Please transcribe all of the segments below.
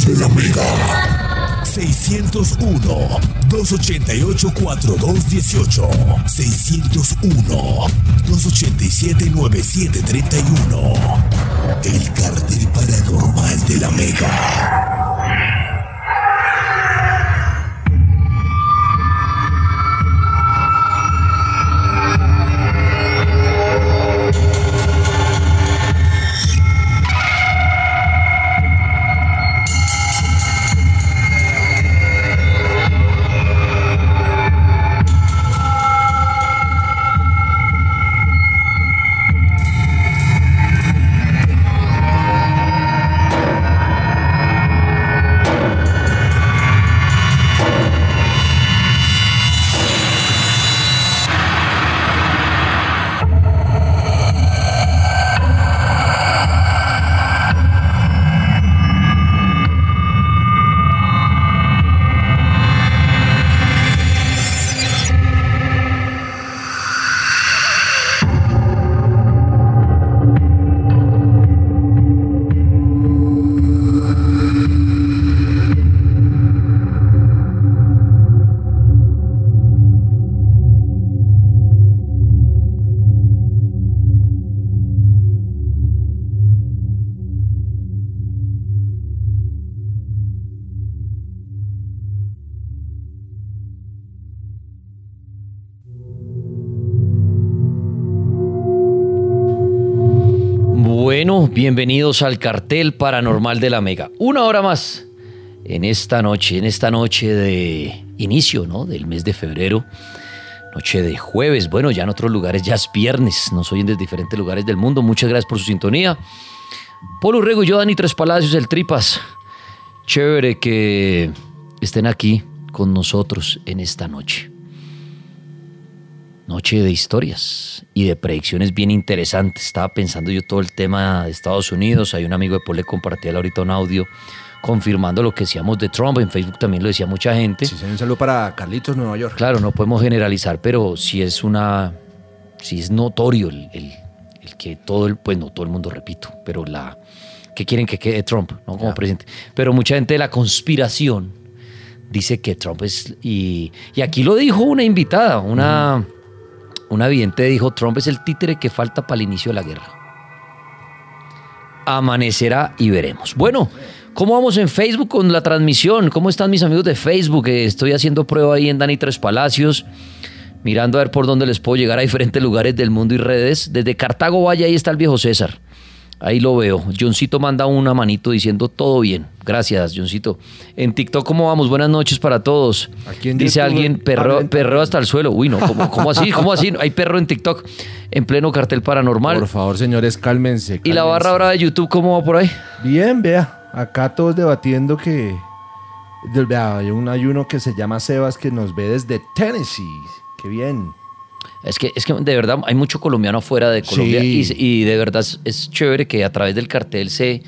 de la Mega. 601-288-4218. 601-287-9731. El cartel paranormal de la Mega. Bienvenidos al cartel paranormal de la Mega. Una hora más en esta noche, en esta noche de inicio, ¿no? Del mes de febrero, noche de jueves. Bueno, ya en otros lugares ya es viernes, nos oyen desde diferentes lugares del mundo. Muchas gracias por su sintonía. Polo Urrego y yo, Dani Tres Palacios, el Tripas. Chévere que estén aquí con nosotros en esta noche. Noche de historias y de predicciones bien interesantes. Estaba pensando yo todo el tema de Estados Unidos. Hay un amigo de Paul le compartía ahorita un audio confirmando lo que decíamos de Trump. En Facebook también lo decía mucha gente. Sí, un saludo para Carlitos, Nueva York. Claro, no podemos generalizar, pero sí es una. Sí es notorio el, el- el que todo el. Pues no todo el mundo, repito, pero la. que quieren que quede Trump, ¿no? Como presidente. Pero mucha gente de la conspiración dice que Trump es. Y, y aquí lo dijo una invitada, una. Una vidente dijo: Trump es el títere que falta para el inicio de la guerra. Amanecerá y veremos. Bueno, ¿cómo vamos en Facebook con la transmisión? ¿Cómo están mis amigos de Facebook? Eh, Estoy haciendo prueba ahí en Dani Tres Palacios, mirando a ver por dónde les puedo llegar a diferentes lugares del mundo y redes. Desde Cartago Valle, ahí está el viejo César. Ahí lo veo. Johncito manda una manito diciendo todo bien. Gracias, Johncito. En TikTok, ¿cómo vamos? Buenas noches para todos. Dice alguien, perro, hasta el suelo. Uy, no, ¿cómo, cómo así? ¿Cómo así? Hay perro en TikTok. En pleno cartel paranormal. Por favor, señores, cálmense. ¿Y la barra ahora de YouTube cómo va por ahí? Bien, vea. Acá todos debatiendo que. Vea, hay, un, hay uno que se llama Sebas que nos ve desde Tennessee. Qué bien. Es que, es que de verdad hay mucho colombiano afuera de Colombia Sí. y, de verdad es, es chévere que a través del cartel se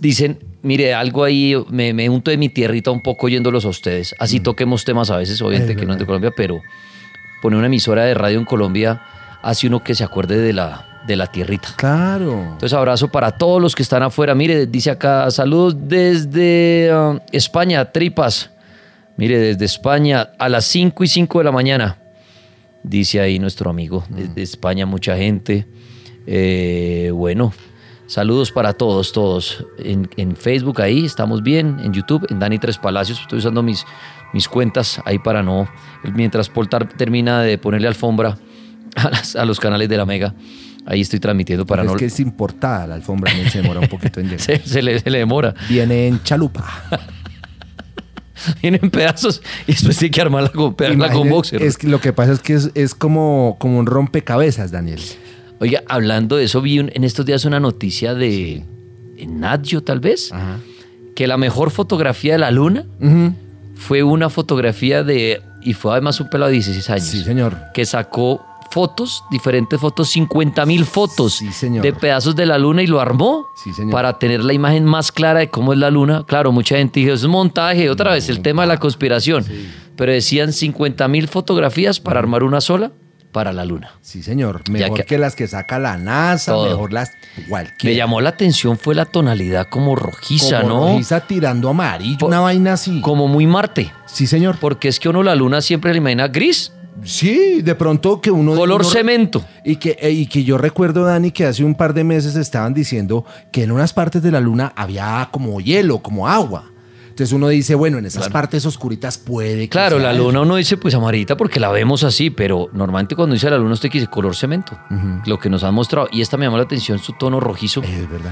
dicen, mire, algo ahí, me, me unto de mi tierrita un poco oyéndolos a ustedes. Así toquemos temas a veces, obviamente Es que no es de. Colombia, pero poner una emisora de radio en Colombia hace uno que se acuerde de la, de la tierrita. Claro. Entonces, abrazo para todos los que están afuera. Mire, dice acá, saludos desde uh, España, Tripas. Mire, desde España a las 5 y 5 de la mañana. Dice ahí nuestro amigo. Desde España, mucha gente. Eh, bueno, saludos para todos, todos. En, en Facebook ahí estamos bien. En YouTube, en Dani Tres Palacios. Estoy usando mis, mis cuentas ahí para no. Mientras Paul Tar- termina de ponerle alfombra a, las- a los canales de la Mega. Ahí estoy transmitiendo para es no. que es importada la alfombra, se demora un poquito en llegar. Se, se le, se le demora. Viene en chalupa. Viene en pedazos y después tiene que armarla con, pegarla con boxer. Es que lo que pasa es que es, es como, como un rompecabezas, Daniel. Oiga, hablando de eso, vi un- en estos días una noticia de en Nadio, tal vez, que la mejor fotografía de la luna fue una fotografía de. Y fue además un pelo de 16 años. Sí, señor. Que sacó fotos, diferentes fotos, 50 mil fotos Sí, señor. de pedazos de la luna y lo armó Sí, señor. para tener la imagen más clara de cómo es la luna. Claro, mucha gente dijo, es un montaje, otra vez el tema de la conspiración. Pero decían 50 mil fotografías para armar una sola para la luna. Sí, señor. Mejor que- que... las que saca la NASA, Todo. mejor las cualquier. Me llamó la atención fue la tonalidad como rojiza, Como ¿no? rojiza tirando amarillo, una vaina así. Como muy Marte. Sí, señor. Porque es que uno la luna siempre le imagina gris, Sí, de pronto que uno... color uno- cemento. Y que, eh, y que yo recuerdo, Dani, que hace un par de meses estaban diciendo que en unas partes de la luna había como hielo, como agua. Entonces uno dice, bueno, en esas partes oscuritas puede que Claro, la luna uno dice pues amarillita porque la vemos así, pero normalmente cuando dice la luna usted dice color cemento, lo que nos han mostrado. Y esta me llamó la atención su tono rojizo. Es verdad.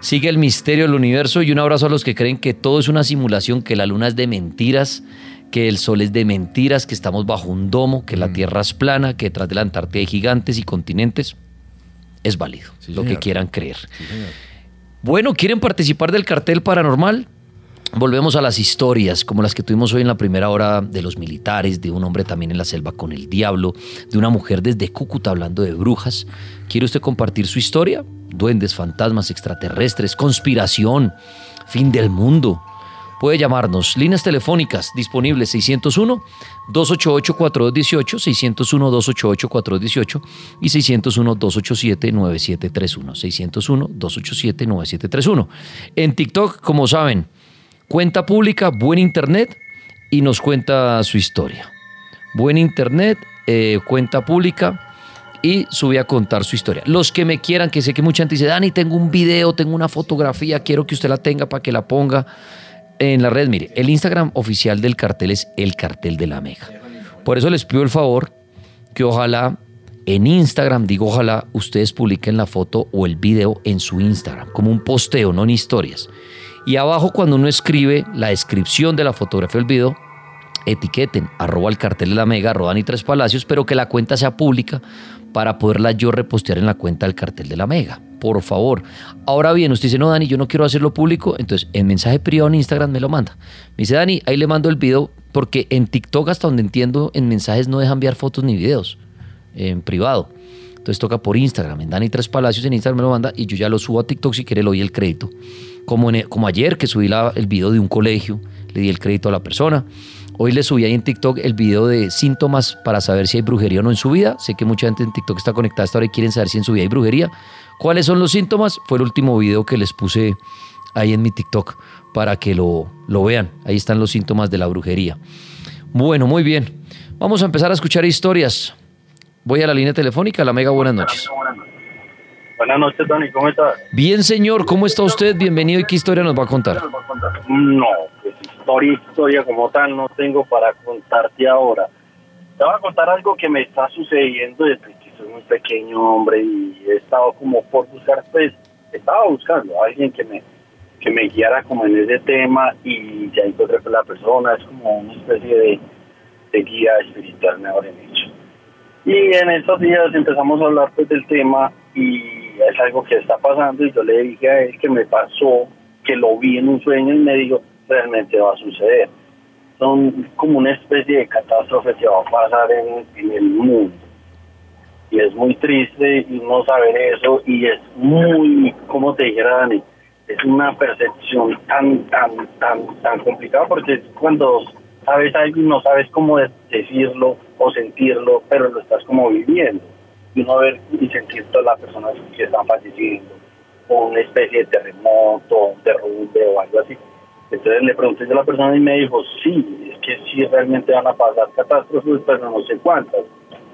Sigue el misterio del universo y un abrazo a los que creen que todo es una simulación, que la luna es de mentiras, que el sol es de mentiras, que estamos bajo un domo, que la tierra es plana, que detrás de la Antártida hay gigantes y continentes. Es válido, Sí, lo que quieran creer. Bueno, ¿quieren participar del cartel paranormal? Volvemos a las historias, como las que tuvimos hoy en la primera hora de los militares, de un hombre también en la selva con el diablo, de una mujer desde Cúcuta hablando de brujas. ¿Quiere usted compartir su historia? Duendes, fantasmas, extraterrestres, conspiración, fin del mundo. Puede llamarnos. Líneas telefónicas disponibles 601-288-4218, 601-288-4218 y 601-287-9731. 601-287-9731. En TikTok, como saben, cuenta pública, buen internet y nos cuenta su historia. Buen internet, eh, cuenta pública y sube a contar su historia. Los que me quieran, que sé que mucha gente dice, Dani, tengo un video, tengo una fotografía, quiero que usted la tenga para que la ponga en la red. Mire, el Instagram oficial del cartel es el cartel de la Mega. Por eso les pido el favor que ojalá en Instagram, digo ojalá, ustedes publiquen la foto o el video en su Instagram, como un posteo, no en historias. Y abajo cuando uno escribe la descripción de la fotografía o el video, etiqueten arroba el cartel de la mega, arroba y tres palacios, pero que la cuenta sea pública para poderla yo repostear en la cuenta del cartel de la mega. Por favor. Ahora bien, usted dice, no, Dani, yo no quiero hacerlo público, entonces en mensaje privado en Instagram me lo manda. Me dice, Dani, ahí le mando el video, porque en TikTok, hasta donde entiendo, en mensajes no dejan enviar fotos ni videos en privado. Entonces toca por Instagram, en Dani Tres Palacios en Instagram me lo manda y yo ya lo subo a TikTok si quiere le doy el crédito. Como, en- como ayer que subí el video de un colegio, le di el crédito a la persona. Hoy le subí ahí en TikTok el video de síntomas para saber si hay brujería o no en su vida. Sé que mucha gente en TikTok está conectada hasta ahora y quieren saber si en su vida hay brujería. ¿Cuáles son los síntomas? Fue el último video que les puse ahí en mi TikTok para que lo, lo vean. Ahí están los síntomas de la brujería. Bueno, muy bien. Vamos a empezar a escuchar historias. Voy a la línea telefónica. La Mega, buenas noches. Buenas noches, Dani, ¿cómo estás? Bien, señor, ¿cómo está usted? Bienvenido y qué historia nos va a contar. No, pues historia, historia como tal no tengo para contarte ahora. Te voy a contar algo que me está sucediendo desde que soy muy pequeño, hombre, y he estado como por buscar, pues, estaba buscando a alguien que me, que me guiara como en ese tema y ya encontré con la persona, es como una especie de, de guía espiritual, mejor dicho. Y en estos días empezamos a hablar pues del tema y es algo que está pasando y yo le dije a él que me pasó, que lo vi en un sueño y me dijo, realmente va a suceder. Son como una especie de catástrofe que va a pasar en el mundo. Y es muy triste y no saber eso y es muy, como te dijera Dani, es una percepción tan, tan, tan, tan complicada porque cuando sabes algo y no sabes cómo de- decirlo o sentirlo, pero lo estás como viviendo. y uno ver y sentir todas las personas que están falleciendo, o una especie de terremoto, un derrumbe o algo así. Entonces le pregunté a la persona y me dijo, sí, es que sí realmente van a pasar catástrofes, pero no sé cuántas.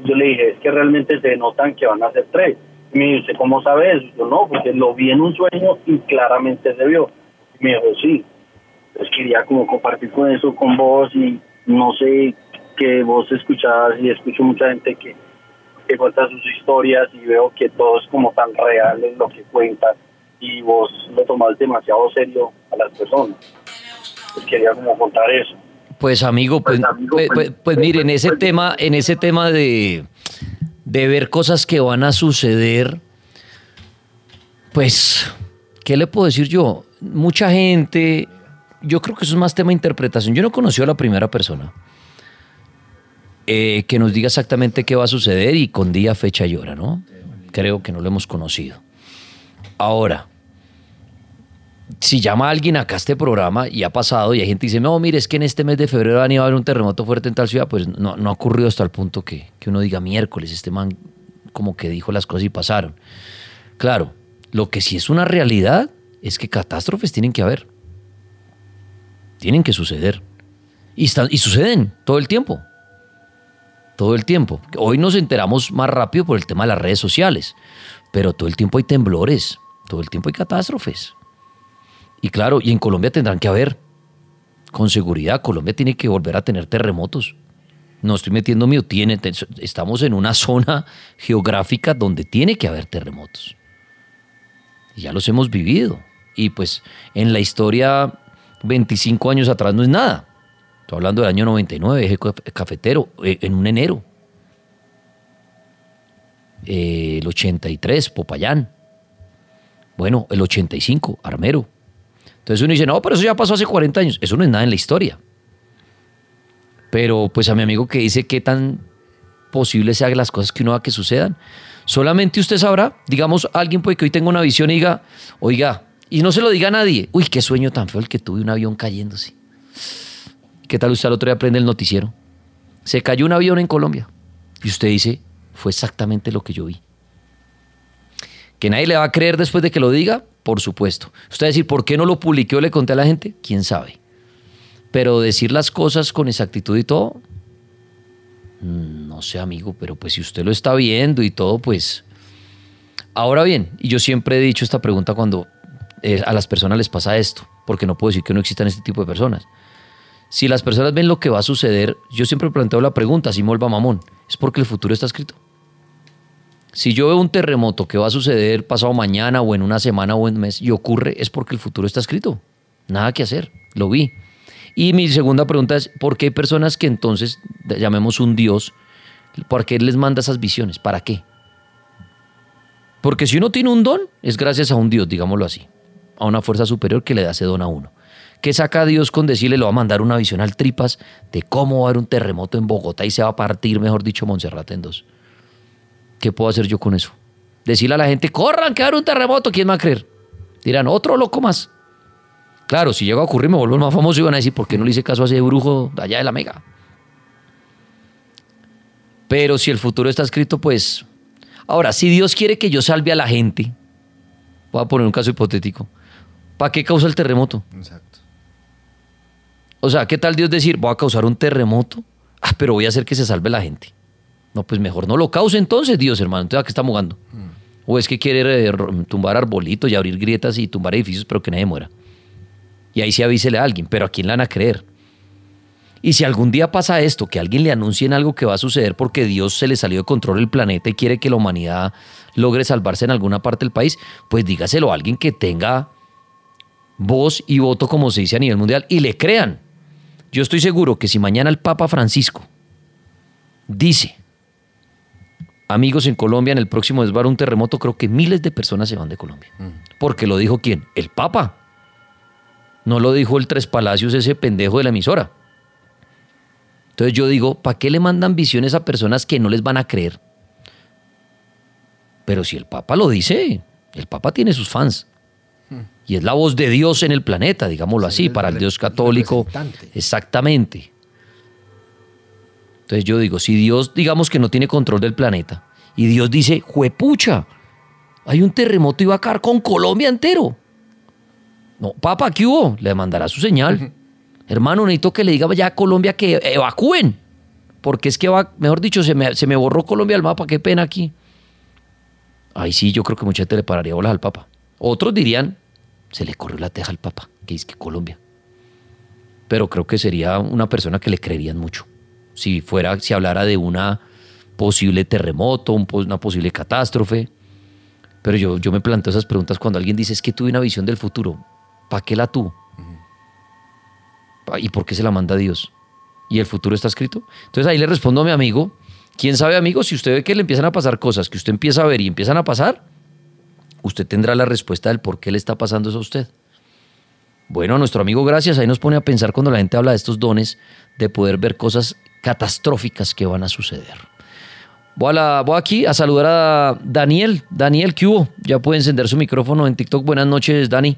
Yo le dije, es que realmente se notan que van a ser tres. Y me dice, ¿cómo sabes? Yo no, porque lo vi en un sueño y claramente se vio. Me dijo, sí. Entonces quería como compartir con eso con vos y no sé que vos escuchabas y escucho mucha gente que, que cuenta sus historias y veo que todo es como tan real en lo que cuentan y vos lo tomás demasiado serio a las personas. Pues quería como contar eso. Pues amigo, pues, Pues, amigo, pues, pues, mire, en ese tema, en ese tema de, de ver cosas que van a suceder, pues, ¿qué le puedo decir yo? Mucha gente, yo creo que eso es más tema de interpretación. Yo no conocí a la primera persona eh, que nos diga exactamente qué va a suceder y con día, fecha y hora, ¿no? Creo que no lo hemos conocido. Ahora, si llama a alguien acá a este programa y ha pasado y hay gente que dice, no, mire, es que en este mes de febrero van a haber un terremoto fuerte en tal ciudad, pues no, no ha ocurrido hasta el punto que, que uno diga miércoles, este man como que dijo las cosas y pasaron. Claro, lo que sí es una realidad es que catástrofes tienen que haber. Tienen que suceder. Y, están, y suceden todo el tiempo. Todo el tiempo. Hoy nos enteramos más rápido por el tema de las redes sociales, pero todo el tiempo hay temblores, todo el tiempo hay catástrofes. Y claro, y en Colombia tendrán que haber, con seguridad, Colombia tiene que volver a tener terremotos. No estoy metiendo mío, tiene, estamos en una zona geográfica donde tiene que haber terremotos. Y ya los hemos vivido. Y pues en la historia, 25 años atrás no es nada. Estoy hablando del año 99, eje caf- cafetero, eh, en un enero. Eh, el 83, Popayán. Bueno, el 85, Armero. Entonces uno dice, no, pero eso ya pasó hace 40 años. Eso no es nada en la historia. Pero pues a mi amigo que dice qué tan posible sea que las cosas que uno va que sucedan. Solamente usted sabrá, digamos, alguien puede que hoy tenga una visión y diga, oiga, y no se lo diga a nadie, uy, qué sueño tan feo el que tuve un avión cayéndose. ¿Qué tal usted al otro día prende el noticiero? Se cayó un avión en Colombia. Y usted dice, fue exactamente lo que yo vi. ¿Que nadie le va a creer después de que lo diga? Por supuesto. Usted va a decir, ¿por qué no lo publiqué o le conté a la gente? ¿Quién sabe? Pero decir las cosas con exactitud y todo, mm, no sé, amigo, pero pues si usted lo está viendo y todo, pues... Ahora bien, y yo siempre he dicho esta pregunta cuando eh, a las personas les pasa esto, porque no puedo decir que no existan este tipo de personas. Si las personas ven lo que va a suceder, yo siempre planteo la pregunta, si molva mamón, ¿es porque el futuro está escrito? Si yo veo un terremoto que va a suceder pasado mañana o en una semana o en un mes y ocurre, es porque el futuro está escrito. Nada que hacer, lo vi. Y mi segunda pregunta es, ¿por qué hay personas que entonces, llamemos un Dios, ¿por qué les manda esas visiones? ¿Para qué? Porque si uno tiene un don, es gracias a un Dios, digámoslo así, a una fuerza superior que le da ese don a uno. ¿Qué saca Dios con decirle, le va a mandar una visión al tripas de cómo va a haber un terremoto en Bogotá y se va a partir, mejor dicho, Montserrat en dos? ¿Qué puedo hacer yo con eso? Decirle a la gente, corran, que va a haber un terremoto, ¿quién va a creer? Dirán, otro loco más. Claro, si llega a ocurrir me vuelvo más famoso y van a decir, ¿por qué no le hice caso a ese brujo de allá de la mega? Pero si el futuro está escrito, pues... Ahora, si Dios quiere que yo salve a la gente, voy a poner un caso hipotético, ¿para qué causa el terremoto? Exacto. O sea, ¿qué tal Dios decir, voy a causar un terremoto? Ah, pero voy a hacer que se salve la gente. No, pues mejor no lo cause entonces, Dios, hermano. Entonces, ¿a qué está jugando? O es que quiere eh, tumbar arbolitos y abrir grietas y tumbar edificios, pero que nadie muera. Y ahí sí avísele a alguien, pero ¿a quién le van a creer? Y si algún día pasa esto, que alguien le anuncien algo que va a suceder porque Dios se le salió de control el planeta y quiere que la humanidad logre salvarse en alguna parte del país, pues dígaselo a alguien que tenga voz y voto, como se dice a nivel mundial, y le crean. Yo estoy seguro que si mañana el Papa Francisco dice, amigos en Colombia, en el próximo desbar un terremoto, creo que miles de personas se van de Colombia. Porque lo dijo quién? El Papa. No lo dijo el Tres Palacios, ese pendejo de la emisora. Entonces yo digo, ¿para qué le mandan visiones a personas que no les van a creer? Pero si el Papa lo dice, el Papa tiene sus fans. Y es la voz de Dios en el planeta, digámoslo Sí, así, el para el Dios católico. Exactamente. Entonces yo digo, si Dios digamos que no tiene control del planeta Y Dios dice, juepucha, hay un terremoto y va a caer con Colombia entero. No, papá, ¿qué hubo? Le mandará su señal. Hermano, necesito que le diga ya a Colombia que evacúen. Porque es que va, mejor dicho, se me, se me borró Colombia el mapa, qué pena aquí. Ahí sí, yo creo que mucha gente le pararía bolas al Papa. Otros dirían, se le corrió la teja al Papa, que es que Colombia. Pero creo que sería una persona que le creerían mucho. Si fuera, si hablara de una posible terremoto, una posible catástrofe. Pero yo, yo me planteo esas preguntas cuando alguien dice, es que tuve una visión del futuro. ¿Para qué la tuvo? ¿Y por qué se la manda Dios? ¿Y el futuro está escrito? Entonces ahí le respondo a mi amigo, ¿quién sabe amigo? Si usted ve que le empiezan a pasar cosas, que usted empieza a ver y empiezan a pasar, usted tendrá la respuesta del por qué le está pasando eso a usted. Bueno, nuestro amigo Gracias ahí nos pone a pensar cuando la gente habla de estos dones de poder ver cosas catastróficas que van a suceder. Voy, a voy aquí a saludar a Daniel. Daniel, ¿qué hubo? Ya puede encender su micrófono en TikTok. Buenas noches, Dani.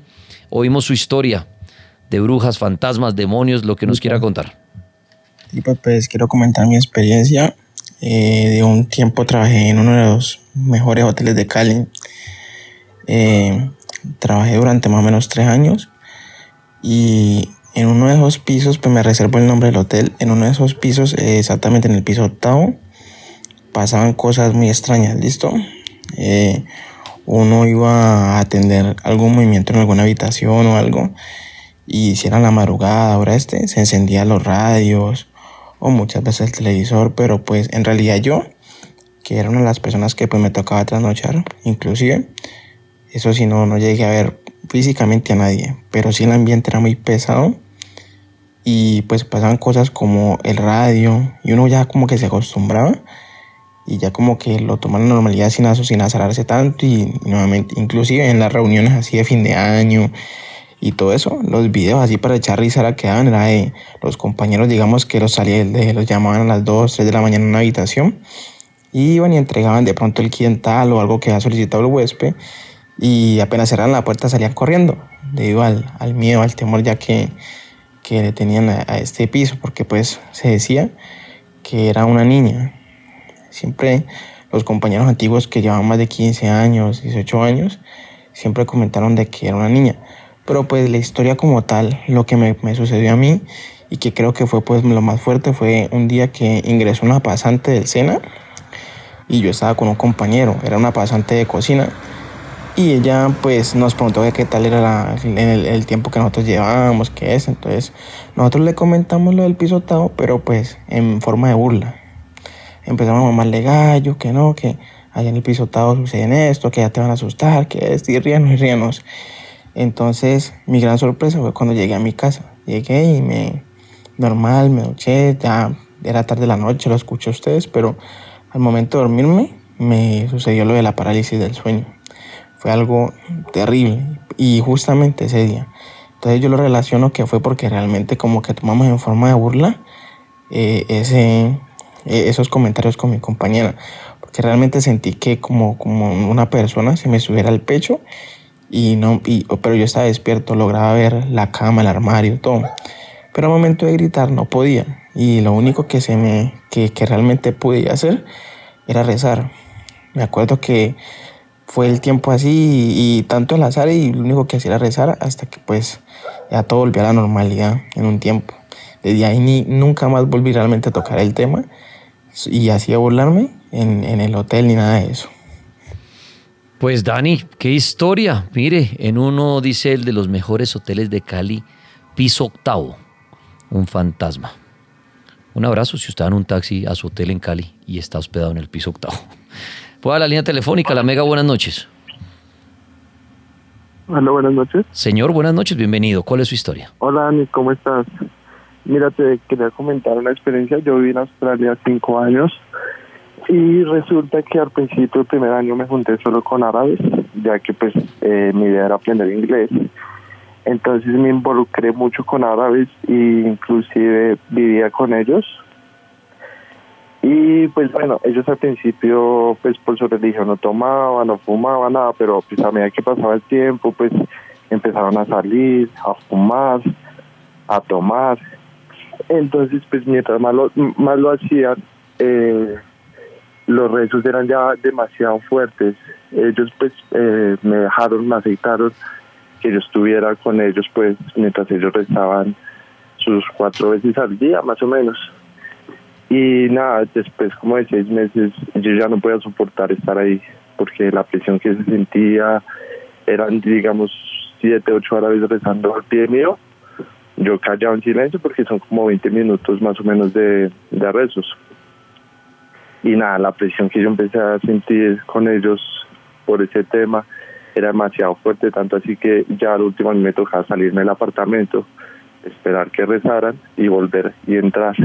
Oímos su historia de brujas, fantasmas, demonios, lo que nos quiera contar. Sí, pues quiero comentar mi experiencia. Eh, de un tiempo trabajé en uno de los mejores hoteles de Cali. Eh, trabajé durante más o menos tres años y en uno de esos pisos, pues me reservo el nombre del hotel, en uno de esos pisos, eh, exactamente en el piso octavo, pasaban cosas muy extrañas, ¿listo? uno iba a atender algún movimiento en alguna habitación o algo y si era la madrugada, ahora este, se encendían los radios o muchas veces el televisor, pero pues en realidad yo, que era una de las personas que pues me tocaba trasnochar, inclusive, eso sí, no, no llegué a ver físicamente a nadie, pero sí el ambiente era muy pesado y pues pasaban cosas como el radio y uno ya como que se acostumbraba y ya como que lo toma la normalidad sin, sin azararse tanto y, nuevamente inclusive en las reuniones así de fin de año y todo eso. Los videos así para echar risa la quedaban, era de los compañeros, digamos, que los salían, los llamaban a las 2, 3 de la mañana en una habitación, y iban y entregaban de pronto el quintal o algo que había solicitado el huésped, y apenas cerraban la puerta salían corriendo, debido al, al miedo, al temor ya que, que le tenían a, este piso, porque pues se decía que era una niña. Siempre los compañeros antiguos que llevaban más de 15 años, 18 años, siempre comentaron de que era una niña. Pero pues la historia como tal, lo que me, me, sucedió a mí y que creo que fue pues lo más fuerte fue un día que ingresó una pasante del SENA y yo estaba con un compañero, era una pasante de cocina y ella pues nos preguntó qué tal era el, tiempo que nosotros llevábamos, qué es, entonces nosotros le comentamos lo del pisotado, pero pues en forma de burla. Empezamos a mamarle gallo, que no, que allá en el pisotado sucede esto, que ya te van a asustar, que es, y ríanos y ríanos. Entonces, mi gran sorpresa fue cuando llegué a mi casa. Llegué y me, normal, me duché, ya era tarde de la noche, lo escuché a ustedes, pero al momento de dormirme me sucedió lo de la parálisis del sueño. Fue algo terrible y justamente ese día. Entonces yo lo relaciono que fue porque realmente como que tomamos en forma de burla eh, ese, eh, esos comentarios con mi compañera. Porque realmente sentí que como, como una persona se me subiera al pecho y no, y, pero yo estaba despierto, lograba ver la cama, el armario, todo. Pero al momento de gritar no podía. Y lo único que, se me, que, que realmente podía hacer era rezar. Me acuerdo que fue el tiempo así y, tanto el azar y lo único que hacía era rezar hasta que pues ya todo volvió a la normalidad en un tiempo. Desde ahí ni, nunca más volví realmente a tocar el tema y así a burlarme en, en el hotel ni nada de eso. Pues Dani, qué historia. Mire, en uno dice el de los mejores hoteles de Cali, piso octavo, un fantasma. Un abrazo si usted va en un taxi a su hotel en Cali y está hospedado en el piso octavo. Puede a la línea telefónica, la Mega, buenas noches. Hola, buenas noches. Señor, buenas noches, bienvenido. ¿Cuál es su historia? Hola, Dani, ¿cómo estás? Mira, te quería comentar una experiencia. Yo viví en Australia cinco años y resulta que al principio, el primer año, me junté solo con árabes, ya que pues eh, mi idea era aprender inglés. Entonces me involucré mucho con árabes e inclusive vivía con ellos. Y pues bueno, ellos al principio pues por su religión no tomaban, no fumaban nada, pero pues a medida que pasaba el tiempo pues empezaron a salir, a fumar, a tomar. Entonces pues mientras más lo, más lo hacían, eh, los rezos eran ya demasiado fuertes. Ellos pues eh, me dejaron, me aceptaron que yo estuviera con ellos pues mientras ellos rezaban sus cuatro veces al día más o menos. Y nada, después como de seis meses yo ya no podía soportar estar ahí porque la presión que se sentía eran digamos siete, ocho horas rezando al pie mío. Yo callaba en silencio porque son como 20 minutos más o menos de, de rezos. Y nada, la presión que yo empecé a sentir con ellos por ese tema era demasiado fuerte, tanto así que ya al último me tocaba salirme del apartamento, esperar que rezaran y volver y entrar.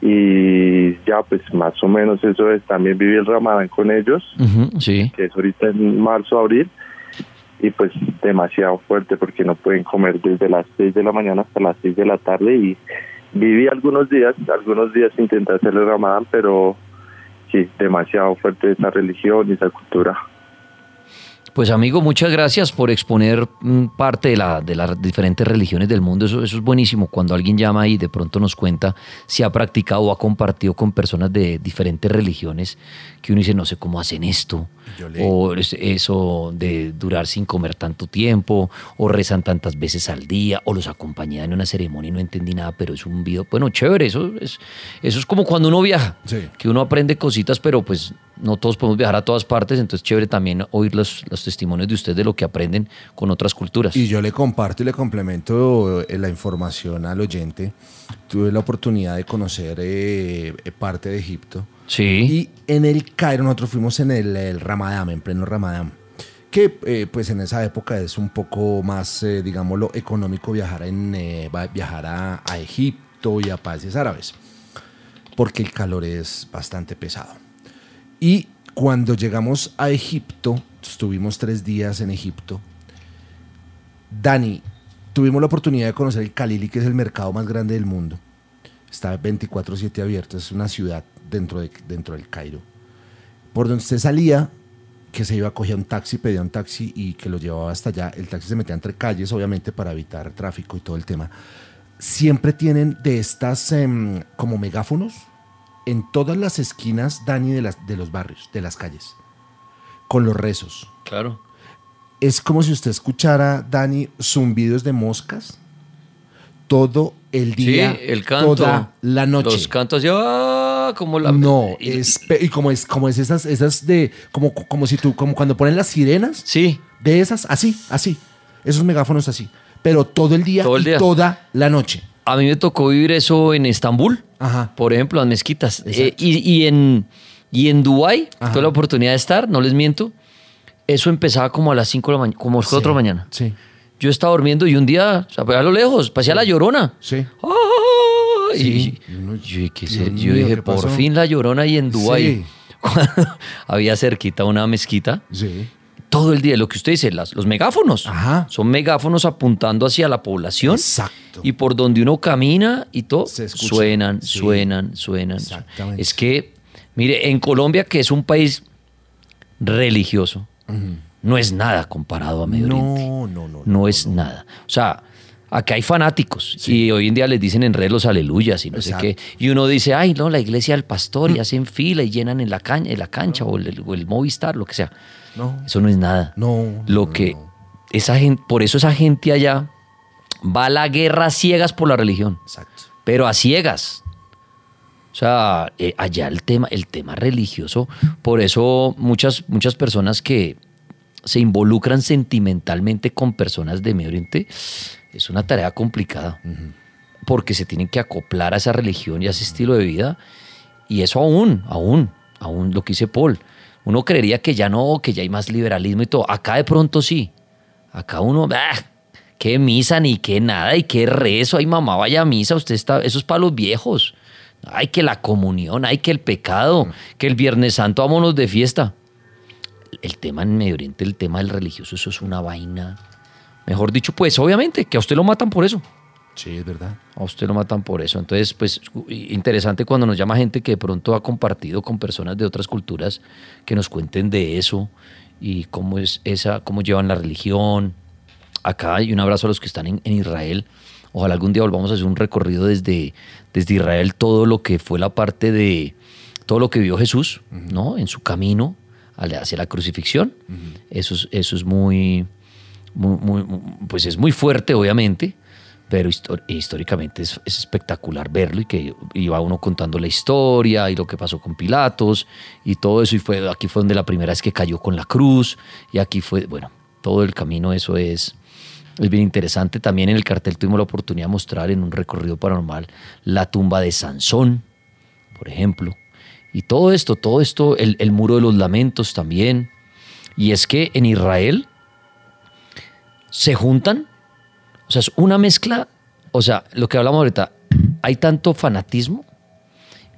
Y ya pues más o menos eso es, también viví el ramadán con ellos, sí. que es ahorita en marzo, abril, y pues demasiado fuerte porque no pueden comer desde las 6 de la mañana hasta las 6 de la tarde y viví algunos días, algunos días intenté hacer el ramadán, pero sí, demasiado fuerte esa religión y esa cultura. Pues amigo, muchas gracias por exponer mm, parte de, la, de las diferentes religiones del mundo. Eso es buenísimo cuando alguien llama y de pronto nos cuenta si ha practicado o ha compartido con personas de diferentes religiones que uno dice, no sé cómo hacen esto. Le- O es- eso de durar sin comer tanto tiempo, o rezan tantas veces al día, o los acompañan en una ceremonia y no entendí nada, pero es un video. Bueno, chévere, eso es, eso es como cuando uno viaja, Sí. que uno aprende cositas, pero pues no todos podemos viajar a todas partes, entonces chévere también oír los, los testimonios de ustedes de lo que aprenden con otras culturas. Y yo le comparto y le complemento eh, la información al oyente. Tuve la oportunidad de conocer eh, eh, parte de Egipto. Sí. Y en el Cairo nosotros fuimos en el, el Ramadán, en pleno Ramadán. Que eh, pues en esa época es un poco más, eh, digámoslo, económico viajar, en, eh, a, a Egipto y a países árabes. Porque el calor es bastante pesado. Y cuando llegamos a Egipto, estuvimos tres días en Egipto. Dani, tuvimos la oportunidad de conocer el Khalili, que es el mercado más grande del mundo. Está 24/7 abierto, es una ciudad dentro, de, dentro del Cairo. Por donde usted salía, que se iba a coger un taxi, pedía un taxi y que lo llevaba hasta allá. El taxi se metía entre calles, obviamente, para evitar tráfico y todo el tema. Siempre tienen de estas em, como megáfonos en todas las esquinas, Dani, de, las, de los barrios, de las calles, con los rezos. Claro. Es como si usted escuchara, Dani, zumbidos de moscas todo el día, sí, el canto. toda la noche. Los cantos así, ah, como la... no, y- es pe- y como es como es esas esas de como como si tú como cuando ponen las sirenas Sí, de esas así, así. Esos megáfonos así, pero todo el día Todo el y día. toda la noche. a mí me tocó vivir eso en Estambul. Ajá. por ejemplo, las mezquitas. Eh, y, y en, y en Dubái, tuve la oportunidad de estar, no les miento, eso empezaba como a las 5 de la mañana, como a las 4 de la mañana. Sí. Yo estaba durmiendo y un día, o sea, pues, a lo lejos, pasé la llorona. Sí. Sí. Y, yo, dije, ¿qué Dios se- yo mío, dije, ¿qué por pasó? fin la llorona ahí en Dubái. Sí. Cuando había cerquita una mezquita, Sí. todo el día, lo que usted dice, las, los megáfonos. Ajá. Son megáfonos apuntando hacia la población. Exacto. Y por donde uno camina y todo, suenan, Sí. suenan, suenan. Exactamente. Es que, mire, en Colombia, que es un país religioso, no es nada comparado a Medio Oriente. No, no, no. No es nada. O sea, acá hay fanáticos y hoy en día les dicen en redes los aleluyas y no Exacto. sé qué. Y uno dice, ay, no, la iglesia del pastor y hacen fila y llenan en la, caña, en la cancha o el, o el Movistar, lo que sea. No. Eso no es nada. No, Lo no, que no. esa gente, por eso esa gente allá va a la guerra a ciegas por la religión, Exacto. pero a ciegas. O sea, eh, allá el tema, el tema religioso, por eso muchas, muchas personas que se involucran sentimentalmente con personas de Medio Oriente, es una tarea complicada, porque se tienen que acoplar a esa religión y a ese estilo de vida, y eso aún, aún, aún lo que dice Paul. Uno creería que ya no, que ya hay más liberalismo y todo. Acá de pronto sí. Acá uno, ¡bah! qué misa ni qué nada y qué rezo. Ay, mamá, vaya a misa. Usted está, eso es para los viejos. Ay, que la comunión, ay, que el pecado, que el Viernes Santo, vámonos de fiesta. El tema en Medio Oriente, el tema del religioso, eso es una vaina. Mejor dicho, pues obviamente, que a usted lo matan por eso. Sí, es verdad. A usted lo matan por eso. Entonces, pues interesante cuando nos llama gente que de pronto ha compartido con personas de otras culturas que nos cuenten de eso y cómo es esa, cómo llevan la religión. Acá y un abrazo a los que están en, en Israel. Ojalá algún día volvamos a hacer un recorrido desde, desde Israel, todo lo que fue la parte de, todo lo que vio Jesús, ¿no? En su camino hacia la crucifixión. eso, es, eso es muy, pues es muy fuerte, obviamente, pero históricamente es, espectacular verlo y que iba uno contando la historia y lo que pasó con Pilatos y todo eso. Y fue, aquí fue donde la primera vez que cayó con la cruz y aquí fue, bueno, todo el camino, eso es, es bien interesante. También en el cartel tuvimos la oportunidad de mostrar en un recorrido paranormal la tumba de Sansón, por ejemplo. Y todo esto, todo esto, el, el muro de los lamentos también. Y es que en Israel se juntan, o sea, es una mezcla, o sea, lo que hablamos ahorita, hay tanto fanatismo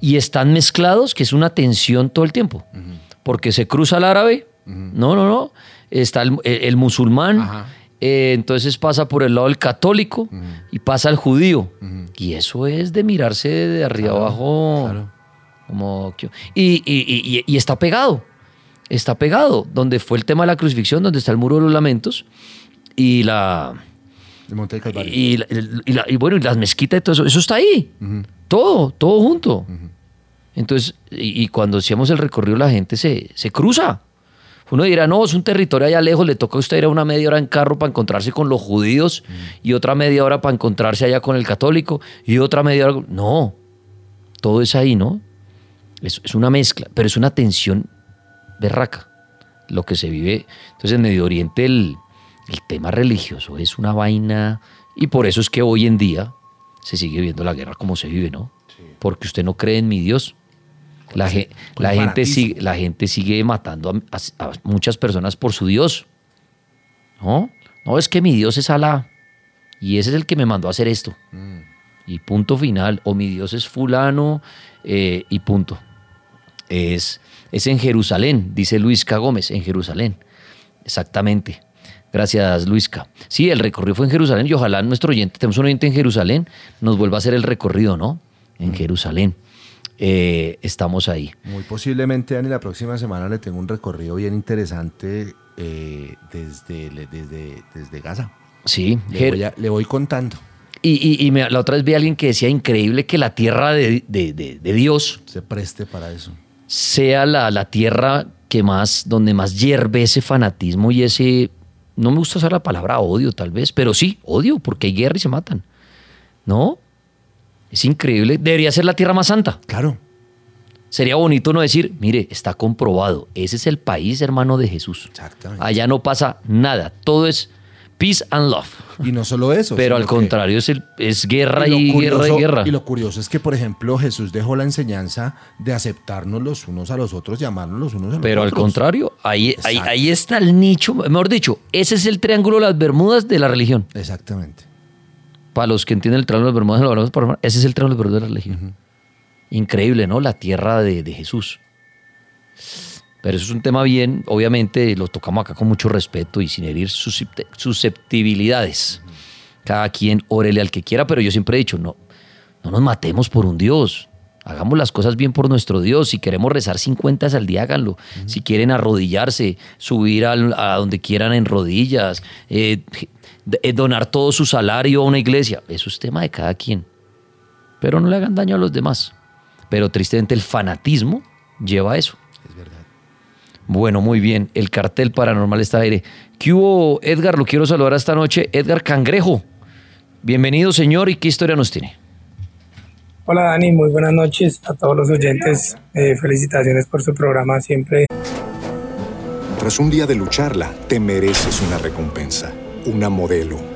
y están mezclados que es una tensión todo el tiempo, porque se cruza el árabe, no, no, no, está el, musulmán, eh, entonces pasa por el lado del católico y pasa el judío, y eso es de mirarse de arriba abajo. Como, y, y, y, está pegado, está pegado, donde fue el tema de la crucifixión, donde está el muro de los lamentos y la... Monte y, y, bueno, y las mezquitas y todo eso, eso está ahí. Todo, todo junto. Entonces, y, cuando hacíamos el recorrido, la gente se, se cruza. Uno dirá, no, es un territorio allá lejos, le toca a usted ir a una media hora en carro para encontrarse con los judíos y otra media hora para encontrarse allá con el católico y otra media hora. No, todo es ahí, ¿no? Es, es una mezcla, pero es una tensión berraca lo que se vive. Entonces, en Medio Oriente, el, el tema religioso es una vaina y por eso es que hoy en día se sigue viendo la guerra como se vive, ¿no? Porque usted no cree en mi Dios. La, la gente, sigue, la gente sigue matando a, muchas personas por su Dios. ¿No? No, es que mi Dios es Alá. Y ese es el que me mandó a hacer esto. Mm. Y punto final. O mi Dios es fulano eh, y punto. Es, es en Jerusalén, dice Luis K. Gómez, en Jerusalén. Exactamente. Gracias, Luisca. Sí, el recorrido fue en Jerusalén y ojalá nuestro oyente, tenemos un oyente en Jerusalén, nos vuelva a hacer el recorrido, ¿no? En Jerusalén. Eh, estamos ahí. Muy posiblemente, Dani, la próxima semana le tengo un recorrido bien interesante eh, desde, desde, desde Gaza. Sí. Le voy, contando. Y, la otra vez vi a alguien que decía increíble que la tierra de, Dios se preste para eso. Sea la, la, tierra que más, donde más hierve ese fanatismo y ese no me gusta usar la palabra odio tal vez, pero sí, odio, porque hay guerra y se matan. ¿No? Es increíble. Debería ser la tierra más santa. Claro. Sería bonito no decir, mire, está comprobado, ese es el país hermano de Jesús. Exactamente. Allá no pasa nada, todo es peace and love. Y no solo eso. Pero al contrario, es, es guerra y, guerra y guerra. Y lo curioso es que, por ejemplo, Jesús dejó la enseñanza de aceptarnos los unos a los otros, llamarnos los unos a los Pero otros. Pero al contrario, ahí, ahí, está el nicho, mejor dicho, ese es el triángulo de las Bermudas de la religión. Exactamente. Para los que entienden el triángulo de las Bermudas, ese es el triángulo de las Bermudas de la religión. Increíble, ¿no? La tierra de, de Jesús. Pero eso es un tema bien, obviamente lo tocamos acá con mucho respeto y sin herir susceptibilidades. Cada quien órele al que quiera, pero yo siempre he dicho, no, no nos matemos por un Dios. Hagamos las cosas bien por nuestro Dios. Si queremos rezar 50 al día, háganlo. Si quieren arrodillarse, subir a, donde quieran en rodillas, eh, eh, donar todo su salario a una iglesia, eso es tema de cada quien. Pero no le hagan daño a los demás. Pero tristemente el fanatismo lleva a eso. Bueno, muy bien. El cartel paranormal está aire. ¿Qué hubo, Edgar? Lo quiero saludar esta noche. Edgar Cangrejo. Bienvenido, señor. ¿Y qué historia nos tiene? Hola, Dani. Muy buenas noches a todos los oyentes. Eh, felicitaciones por su programa siempre. Tras un día de lucharla, te mereces una recompensa. Una modelo.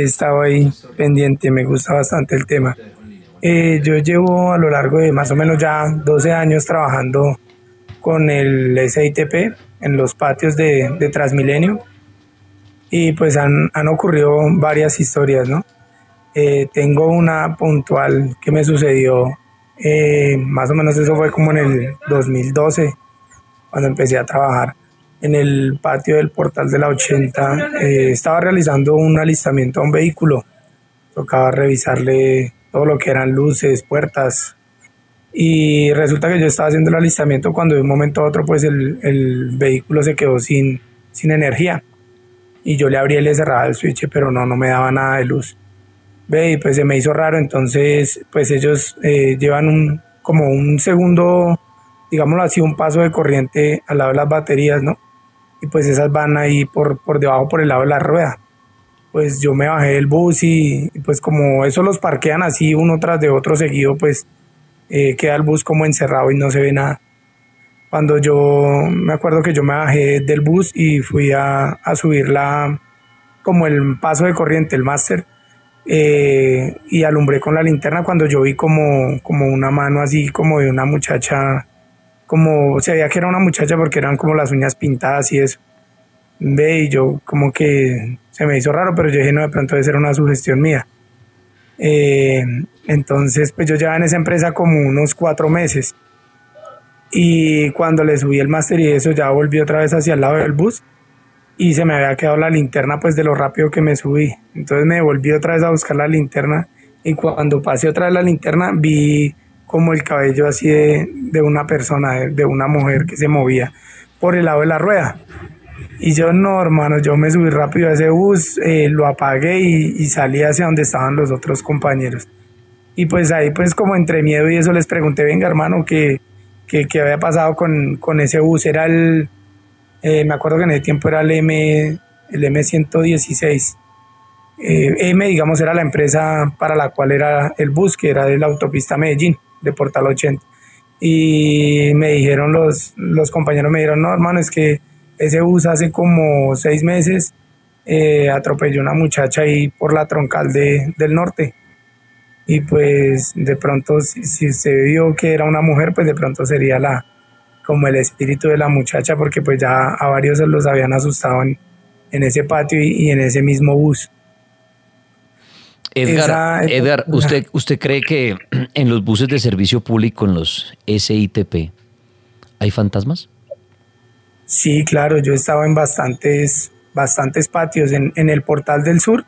He estado ahí pendiente, me gusta bastante el tema. Eh, yo llevo a lo largo de más o menos ya 12 años trabajando con el SITP en los patios de, de Transmilenio y pues han, han ocurrido varias historias, ¿no? Eh, tengo una puntual que me sucedió, eh, más o menos eso fue como en el 2012, cuando empecé a trabajar en el patio del portal de la 80. Eh, estaba realizando un alistamiento a un vehículo, tocaba revisarle todo lo que eran luces, puertas. Y resulta que yo estaba haciendo el alistamiento cuando de un momento a otro pues el, el vehículo se quedó sin, sin energía. Y yo le abrí y le cerraba el switch, pero no, no me daba nada de luz. Ve, y pues se me hizo raro, entonces pues ellos eh, llevan un, como un segundo, digámoslo así, un paso de corriente al lado de las baterías, ¿no? Y pues esas van ahí por, por debajo, por el lado de la rueda. Pues yo me bajé del bus y, y pues como eso los parquean así uno tras de otro seguido, pues eh, queda el bus como encerrado y no se ve nada. Cuando yo me acuerdo que yo me bajé del bus y fui a, a subir la, como el paso de corriente, el máster, eh, y alumbré con la linterna cuando yo vi como, como una mano así como de una muchacha, como se veía que era una muchacha porque eran como las uñas pintadas y eso. Ve, y yo como que se me hizo raro, pero yo dije, no, de pronto debe ser una sugestión mía. Eh, entonces, pues yo llevaba en esa empresa como unos cuatro meses. Y cuando le subí el máster y eso, ya volví otra vez hacia el lado del bus y se me había quedado la linterna pues de lo rápido que me subí. Entonces me volví otra vez a buscar la linterna y cuando pasé otra vez la linterna vi como el cabello así de, de una persona, de, una mujer que se movía por el lado de la rueda. Y yo no, hermano, yo me subí rápido a ese bus, eh, lo apagué y, y, salí hacia donde estaban los otros compañeros. Y pues ahí pues como entre miedo y eso les pregunté, venga hermano, ¿qué, qué, qué había pasado con, con ese bus? Era el, eh, me acuerdo que en ese tiempo era el M, el M116. Eh, M, digamos, era la empresa para la cual era el bus, que era de la autopista Medellín, de Portal 80. Y me dijeron los, los compañeros, me dijeron, no, hermano, es que ese bus hace como seis meses eh, atropelló una muchacha ahí por la troncal de, del norte. Y pues de pronto, si, si se vio que era una mujer, pues de pronto sería la, como el espíritu de la muchacha, porque pues ya a varios los habían asustado en, en ese patio y, en ese mismo bus. Edgar, Esa, Edgar ¿usted, ¿usted cree que en los buses de servicio público, en los SITP, hay fantasmas? Sí, claro, yo he estado en bastantes, bastantes patios, en, en el Portal del Sur,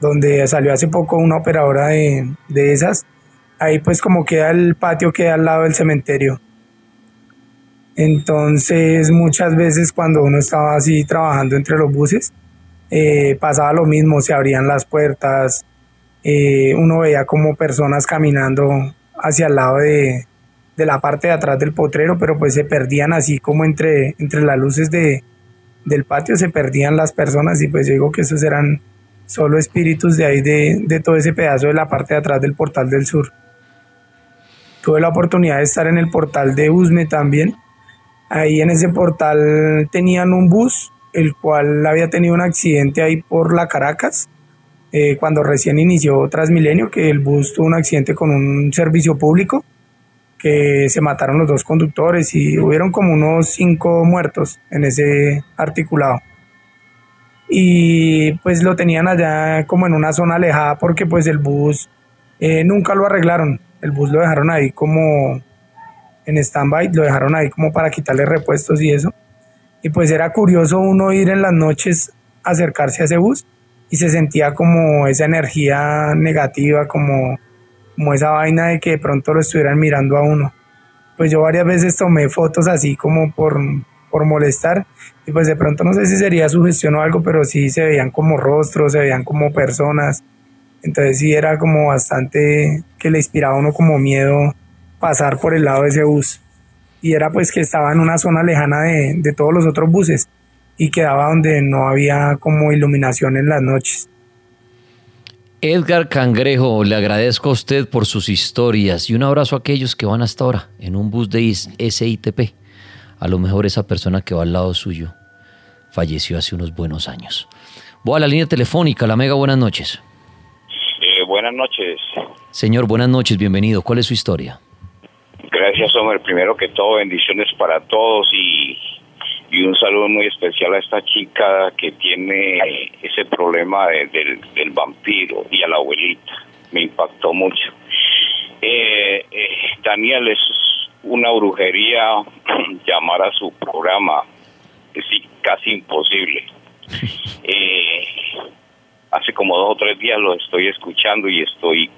donde salió hace poco una operadora de, de esas, ahí pues como queda el patio, queda al lado del cementerio. Entonces muchas veces cuando uno estaba así trabajando entre los buses, eh, pasaba lo mismo, se abrían las puertas, eh, uno veía como personas caminando hacia el lado de, de, la parte de atrás del potrero, pero pues se perdían así como entre, entre las luces de, del patio, se perdían las personas y pues yo digo que esos eran solo espíritus de ahí de, de todo ese pedazo de la parte de atrás del portal del sur. Tuve la oportunidad de estar en el portal de Usme también Ahí en ese portal tenían un bus, el cual había tenido un accidente ahí por la Caracas, eh, cuando recién inició Transmilenio, que el bus tuvo un accidente con un servicio público, que se mataron los dos conductores y hubieron como unos cinco muertos en ese articulado. Y pues lo tenían allá como en una zona alejada porque pues el bus eh, nunca lo arreglaron, el bus lo dejaron ahí como en stand-by, lo dejaron ahí como para quitarle repuestos y eso. Y pues era curioso uno ir en las noches acercarse a ese bus y se sentía como esa energía negativa, como, como esa vaina de que de pronto lo estuvieran mirando a uno. Pues yo varias veces tomé fotos así como por, por molestar y pues de pronto no sé si sería sugestión o algo, pero sí se veían como rostros, se veían como personas. Entonces sí era como bastante que le inspiraba a uno como miedo pasar por el lado de ese bus. Y era pues que estaba en una zona lejana de, de todos los otros buses y quedaba donde no había como iluminación en las noches. Edgar Cangrejo, le agradezco a usted por sus historias y un abrazo a aquellos que van hasta ahora en un bus de SITP. A lo mejor esa persona que va al lado suyo falleció hace unos buenos años. Voy a la línea telefónica, la Mega, buenas noches. Eh, buenas noches. Señor, buenas noches, bienvenido. ¿Cuál es su historia? Gracias, Homer. Primero que todo, bendiciones para todos y, y un saludo muy especial a esta chica que tiene ese problema de- del, del vampiro y a la abuelita. Me impactó mucho. Eh, eh, Daniel, es una brujería llamar a su programa. Es casi imposible. Eh, hace como dos o tres días lo estoy escuchando y estoy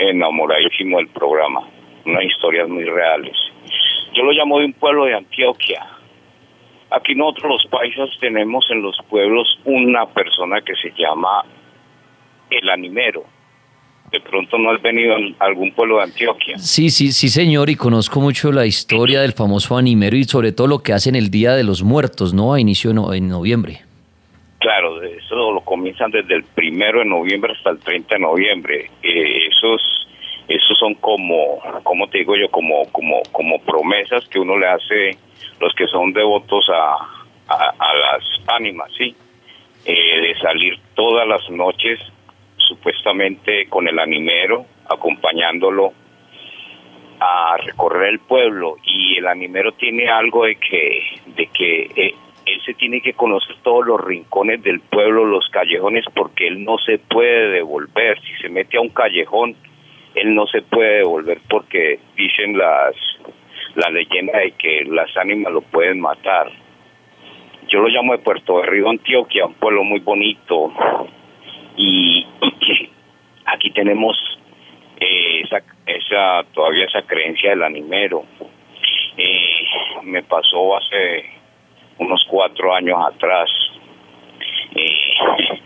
enamoradísimo del programa. Unas historias muy reales. Yo lo llamo de un pueblo de Antioquia. Aquí nosotros los paisas tenemos en los pueblos una persona que se llama el animero. De pronto no has venido a algún pueblo de Antioquia. Sí, sí, sí, señor, y conozco mucho la historia del famoso animero y sobre todo lo que hacen el Día de los Muertos, ¿no? A inicio no- en noviembre. Claro, eso lo comienzan desde el primero de noviembre hasta el 30 de noviembre. Eh, esos, esos son como, como te digo yo, como, como, como promesas que uno le hace los que son devotos a, a, las ánimas, sí, Eh, de salir todas las noches supuestamente con el animero, acompañándolo a recorrer el pueblo. Y el animero tiene algo de que de que eh, él se tiene que conocer todos los rincones del pueblo, los callejones porque él no se puede devolver, si se mete a un callejón él no se puede devolver porque dicen las la leyenda de que las ánimas lo pueden matar. Yo lo llamo de Puerto de Río, Antioquia, un pueblo muy bonito y aquí tenemos eh, esa, esa todavía esa creencia del animero. Eh, me pasó hace unos cuatro años atrás. Eh,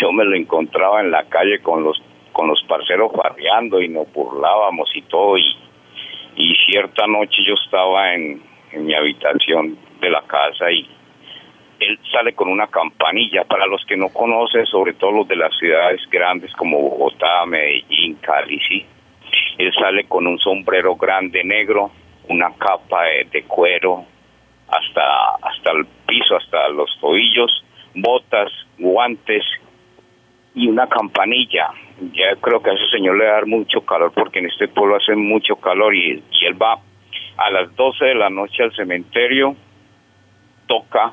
yo me lo encontraba en la calle con los con los parceros farreando y nos burlábamos y todo y, y cierta noche yo estaba en, mi habitación de la casa y él sale con una campanilla. Para los que no conocen, sobre todo los de las ciudades grandes como Bogotá, Medellín, Cali, sí. Él sale con un sombrero grande negro, una capa de, de cuero hasta, hasta el piso, hasta los tobillos, botas, guantes y una campanilla. Ya creo que a ese señor le va a dar mucho calor porque en este pueblo hace mucho calor y, él va a las 12 de la noche al cementerio, toca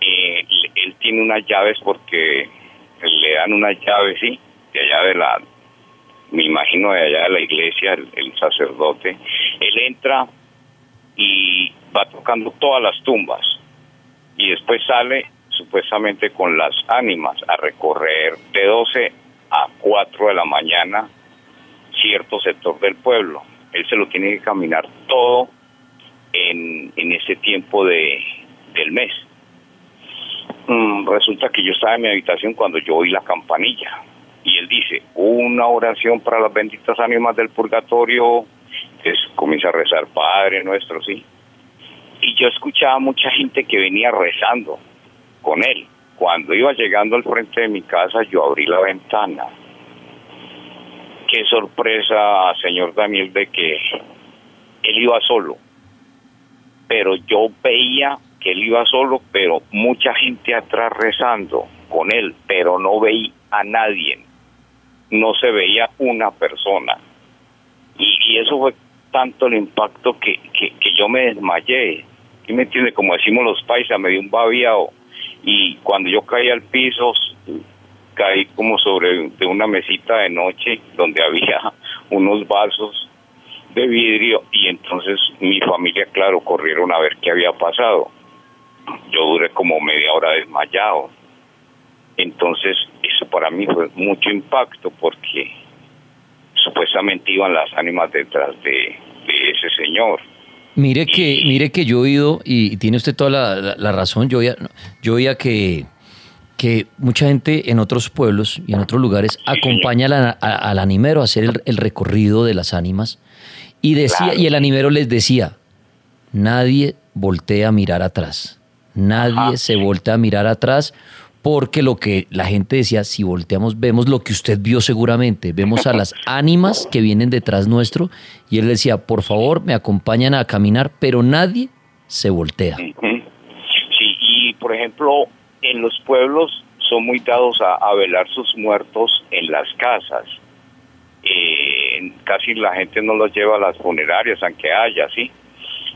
eh, él- tiene unas llaves porque le dan unas llaves, sí, de allá de la, me imagino de allá de la iglesia, el sacerdote. Él entra y va tocando todas las tumbas y después sale supuestamente con las ánimas a recorrer de 12 a 4 de la mañana cierto sector del pueblo. Él se lo tiene que caminar todo en, en ese tiempo de, del mes. Mm, resulta que yo estaba en mi habitación cuando yo oí la campanilla y él dice una oración para las benditas ánimas del purgatorio comienza a rezar Padre nuestro sí y yo escuchaba mucha gente que venía rezando con él cuando iba llegando al frente de mi casa yo abrí la ventana qué sorpresa señor Daniel de que él iba solo pero yo veía que él iba solo, pero mucha gente atrás rezando con él, pero no veía a nadie, no se veía una persona. Y, eso fue tanto el impacto que, que, que yo me desmayé. ¿Sí me entiende? Como decimos los paisas, me dio un babiao. Y cuando yo caí al piso, caí como sobre de una mesita de noche donde había unos vasos de vidrio y entonces mi familia, claro, corrieron a ver qué había pasado. Yo duré como media hora desmayado. Entonces, eso para mí fue mucho impacto porque supuestamente iban las ánimas detrás de, de ese señor. Mire que, mire que yo he oído, y tiene usted toda la, la- la razón, yo oía, yo oía que, que mucha gente en otros pueblos y en otros lugares acompaña al, a- al animero a hacer el, el recorrido de las ánimas y decía, Claro. y el animero les decía, nadie voltea a mirar atrás, nadie se voltea a mirar atrás porque lo que la gente decía, si volteamos vemos lo que usted vio seguramente, vemos a las ánimas que vienen detrás nuestro y él decía, por favor, me acompañan a caminar, pero nadie se voltea. Sí, y por ejemplo, en los pueblos son muy dados a, velar sus muertos en las casas. Eh, casi la gente no los lleva a las funerarias, aunque haya, ¿sí?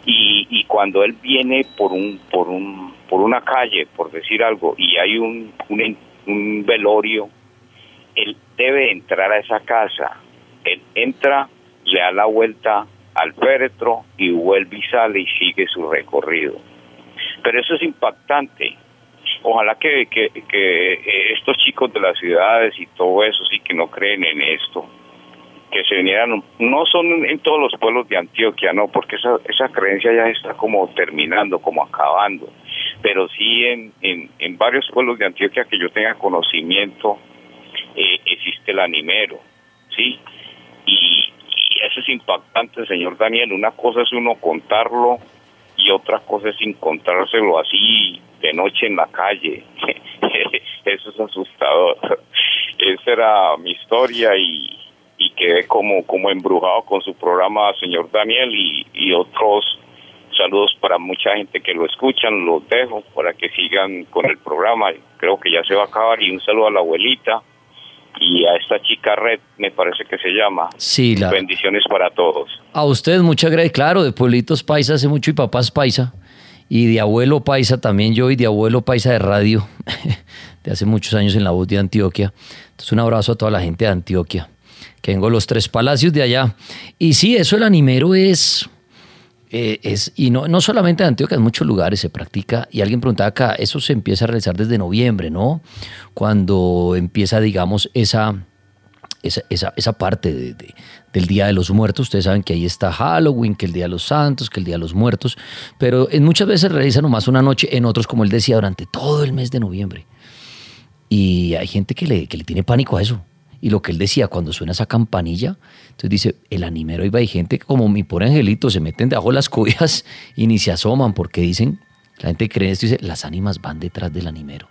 Y, y cuando él viene por un, por un, por una calle, por decir algo, y hay un, un, velorio, él debe entrar a esa casa. Él entra, le da la vuelta al féretro y vuelve y sale y sigue su recorrido. Pero eso es impactante. Ojalá que, que, que estos chicos de las ciudades y todo eso sí que no creen en esto, que se vinieran, no son en todos los pueblos de Antioquia, no, porque esa, esa creencia ya está como terminando, como acabando, pero sí en, en, varios pueblos de Antioquia que yo tenga conocimiento, eh, existe el animero, ¿sí? Y, eso es impactante, señor Daniel, una cosa es uno contarlo y otra cosa es encontrárselo así de noche en la calle, eso es asustador. Esa era mi historia y, y quedé como, como embrujado con su programa, señor Daniel, y otros saludos para mucha gente que lo escuchan, los dejo para que sigan con el programa, creo que ya se va a acabar, y un saludo a la abuelita y a esta chica Red, me parece que se llama. Sí, la... Bendiciones para todos. A ustedes muchas gracias, claro, de pueblitos paisa hace mucho y papás paisa, y de abuelo paisa también yo, y de abuelo paisa de radio, de hace muchos años en la voz de Antioquia. Entonces un abrazo a toda la gente de Antioquia que vengo los tres palacios de allá. Y sí, eso el animero es, eh, es y no, no solamente en Antioquia, en muchos lugares se practica. Y alguien preguntaba acá, eso se empieza a realizar desde noviembre, ¿no? Cuando empieza, digamos, esa... Esa, esa, parte de, del Día de los Muertos. Ustedes saben que ahí está Halloween, que el Día de los Santos, que el Día de los Muertos, pero en muchas veces se realiza nomás una noche, en otros, como él decía, durante todo el mes de noviembre. Y hay gente que le, que le tiene pánico a eso. Y lo que él decía, cuando suena esa campanilla, entonces dice, el animero iba hay gente como mi pobre angelito, se meten debajo de las cobijas y ni se asoman porque dicen, la gente cree esto y dice, las ánimas van detrás del animero.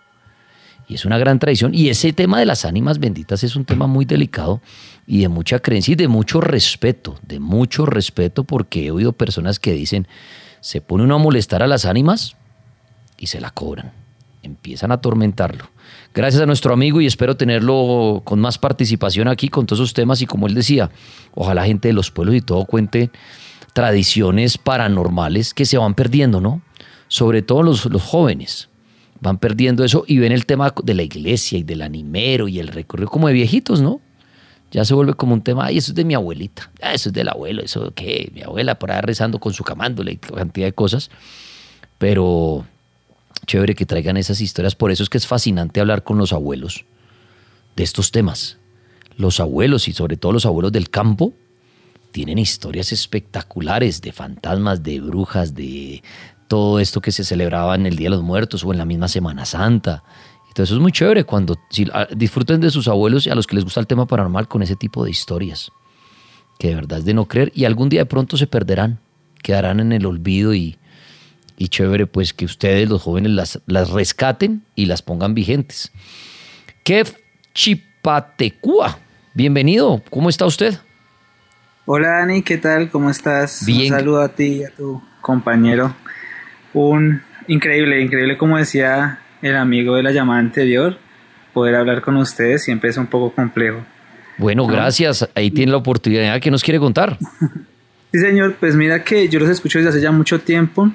Y es una gran tradición. Y ese tema de las ánimas benditas es un tema muy delicado y de mucha creencia y de mucho respeto, de mucho respeto porque he oído personas que dicen, se pone uno a molestar a las ánimas y se la cobran, empiezan a atormentarlo. Gracias a nuestro amigo y espero tenerlo con más participación aquí con todos esos temas y como él decía, ojalá gente de los pueblos y todo cuente tradiciones paranormales que se van perdiendo, ¿no? Sobre todo los, los jóvenes van perdiendo eso y ven el tema de la iglesia y del animero y el recorrido como de viejitos, ¿no? Ya se vuelve como un tema, ay, eso es de mi abuelita, ah, eso es del abuelo, eso qué, mi abuela por ahí rezando con su camándula y cantidad de cosas. Pero chévere que traigan esas historias. Por eso es que es fascinante hablar con los abuelos de estos temas. Los abuelos y sobre todo los abuelos del campo tienen historias espectaculares de fantasmas, de brujas, de todo esto que se celebraba en el Día de los Muertos o en la misma Semana Santa. Entonces es muy chévere cuando ah, disfruten de sus abuelos y a los que les gusta el tema paranormal con ese tipo de historias, que de verdad es de no creer y algún día de pronto se perderán, quedarán en el olvido y, y chévere pues que ustedes, los jóvenes, las, las rescaten y las pongan vigentes. Kev Chipatecua, bienvenido, ¿cómo está usted? Hola Dani, ¿qué tal? ¿Cómo estás? Bien. Un saludo a ti y a tu compañero. Un increíble, increíble como decía el amigo de la llamada anterior, poder hablar con ustedes siempre es un poco complejo. Bueno, gracias. Ahí tiene la oportunidad. ¿Qué nos quiere contar? Sí, señor. Pues mira que yo los escucho desde hace ya mucho tiempo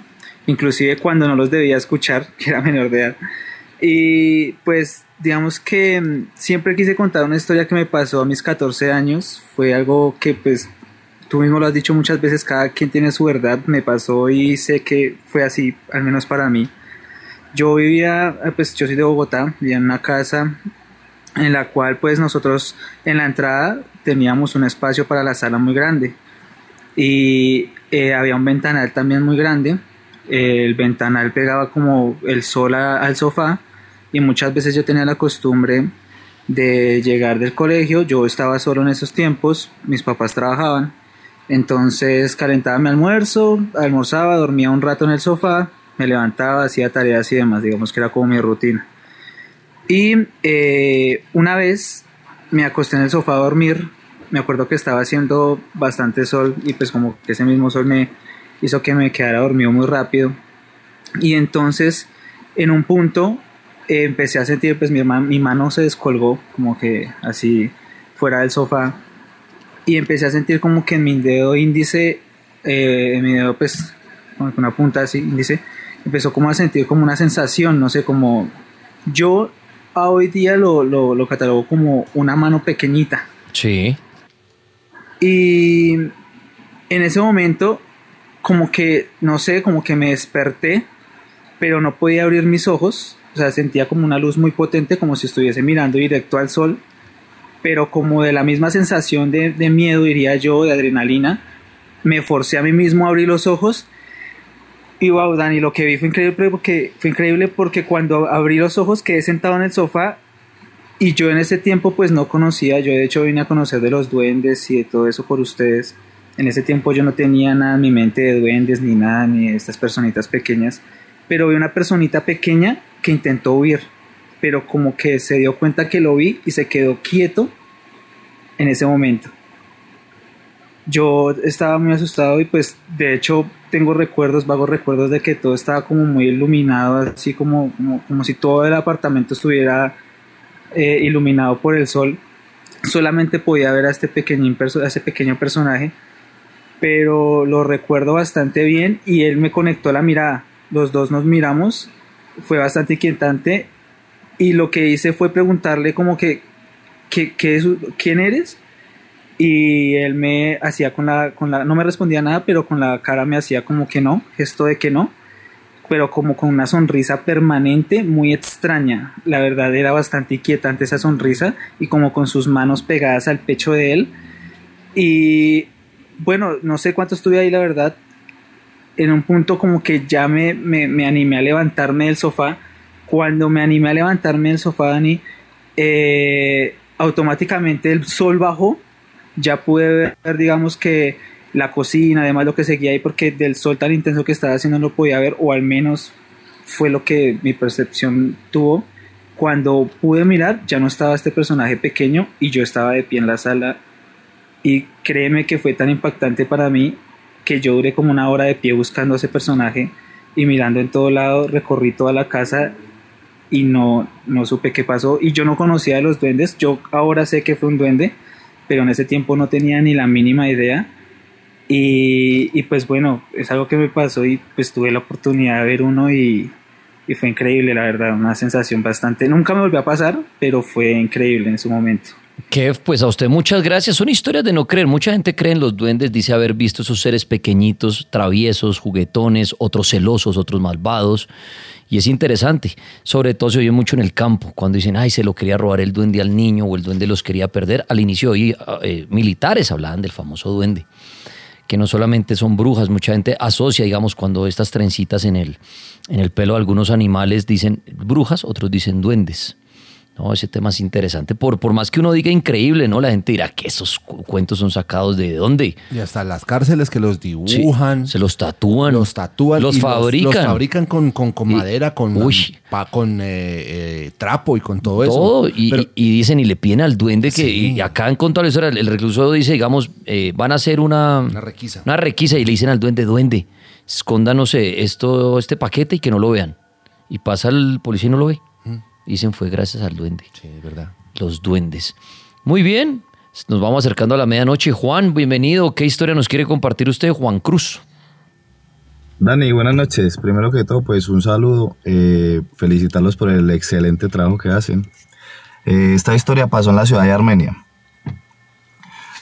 inclusive cuando no los debía escuchar, que era menor de edad. Y pues digamos que mm, siempre quise contar una historia que me pasó a mis 14 años. Fue algo que pues tú mismo lo has dicho muchas veces, cada quien tiene su verdad. Me pasó y sé que fue así, al menos para mí. Yo vivía, eh, pues yo soy de Bogotá, vivía en una casa en la cual pues nosotros en la entrada teníamos un espacio para la sala muy grande y eh, había un ventanal también muy grande el ventanal pegaba como el sol al sofá y muchas veces yo tenía la costumbre de llegar del colegio, yo estaba solo en esos tiempos, mis papás trabajaban, entonces calentaba mi almuerzo, almorzaba, dormía un rato en el sofá, me levantaba, hacía tareas y demás, digamos que era como mi rutina. Y eh, una vez me acosté en el sofá a dormir, me acuerdo que estaba haciendo bastante sol y pues como que ese mismo sol me, hizo que me quedara dormido muy rápido. Y entonces en un punto eh, empecé a sentir, pues mi, mi mano se descolgó, como que así fuera del sofá, y empecé a sentir como que en mi dedo índice, eh, en mi dedo pues con una punta así índice, empezó como a sentir como una sensación, no sé, como yo a hoy día lo, lo, lo catalogo como una mano pequeñita. Sí. Y en ese momento, como que, no sé, como que me desperté, pero no podía abrir mis ojos. O sea, sentía como una luz muy potente, como si estuviese mirando directo al sol. Pero como de la misma sensación de, miedo, diría yo, de adrenalina, me forcé a mí mismo a abrir los ojos. Y wow, Dani, lo que vi fue increíble porque, fue increíble porque cuando abrí los ojos quedé sentado en el sofá y yo en ese tiempo pues no conocía, yo de hecho vine a conocer de los duendes y de todo eso por ustedes. En ese tiempo yo no tenía nada en mi mente de duendes ni nada, ni estas personitas pequeñas. Pero vi una personita pequeña que intentó huir, pero como que se dio cuenta que lo vi y se quedó quieto en ese momento. Yo estaba muy asustado y pues de hecho tengo recuerdos, vagos recuerdos de que todo estaba como muy iluminado, así como, como, como si todo el apartamento estuviera eh, iluminado por el sol, solamente podía ver a este, a este pequeño personaje, pero lo recuerdo bastante bien y él me conectó la mirada. Los dos nos miramos, fue bastante inquietante y lo que hice fue preguntarle como que, ¿qué, qué es, ¿quién eres? Y él me hacía con la, con la, no me respondía nada, pero con la cara me hacía como que no, gesto de que no pero como con una sonrisa permanente muy extraña. La verdad era bastante inquietante esa sonrisa y como con sus manos pegadas al pecho de él. Y bueno, no sé cuánto estuve ahí, la verdad. En un punto como que ya me, me, animé a levantarme del sofá. Cuando me animé a levantarme del sofá, Dani, eh, automáticamente el sol bajó. Ya pude ver, digamos que la cocina, además lo que seguía ahí, porque del sol tan intenso que estaba haciendo no lo podía ver, o al menos fue lo que mi percepción tuvo. Cuando pude mirar, ya no estaba este personaje pequeño y yo estaba de pie en la sala. Y créeme que fue tan impactante para mí que yo duré como una hora de pie buscando a ese personaje y mirando en todo lado, recorrí toda la casa y no, no supe qué pasó. Y yo no conocía de los duendes, yo ahora sé que fue un duende, pero en ese tiempo no tenía ni la mínima idea y, pues bueno, es algo que me pasó y pues tuve la oportunidad de ver uno y, y, fue increíble, la verdad, una sensación bastante, nunca me volvió a pasar, pero fue increíble en su momento. Que pues a usted muchas gracias. Son historias de no creer. Mucha gente cree en los duendes, dice haber visto esos seres pequeñitos, traviesos, juguetones, otros celosos, otros malvados. Y es interesante. Sobre todo se oye mucho en el campo, cuando dicen, ay, se lo quería robar el duende al niño o el duende los quería perder. Al inicio hoy eh, militares hablaban del famoso duende que no solamente son brujas, mucha gente asocia, digamos, cuando estas trencitas en el, en el pelo de algunos animales dicen brujas, otros dicen duendes. No, ese tema es interesante. Por, por más que uno diga increíble, ¿no? La gente dirá que esos cuentos son sacados de dónde. Y hasta las cárceles que los dibujan. se los tatúan. Los tatúan. Los fabrican. Los, fabrican con, con, con madera, con, con eh, eh, trapo y con todo, eso. Y, y, dicen y le piden al duende que. Y acá en cuanto a la historia, el recluso dice, digamos, eh, van a hacer una. Una requisa. Una requisa y le dicen al duende, duende, escóndanos esto, este paquete y que no lo vean. Y pasa el policía y no lo ve. Dicen fue gracias al duende. Sí, verdad. Los duendes. Muy bien, nos vamos acercando a la medianoche. Juan, bienvenido. ¿Qué historia nos quiere compartir usted, Juan Cruz? Dani, buenas noches. Primero que todo, pues un saludo. Eh, felicitarlos por el excelente trabajo que hacen. Eh, esta historia pasó en la ciudad de Armenia.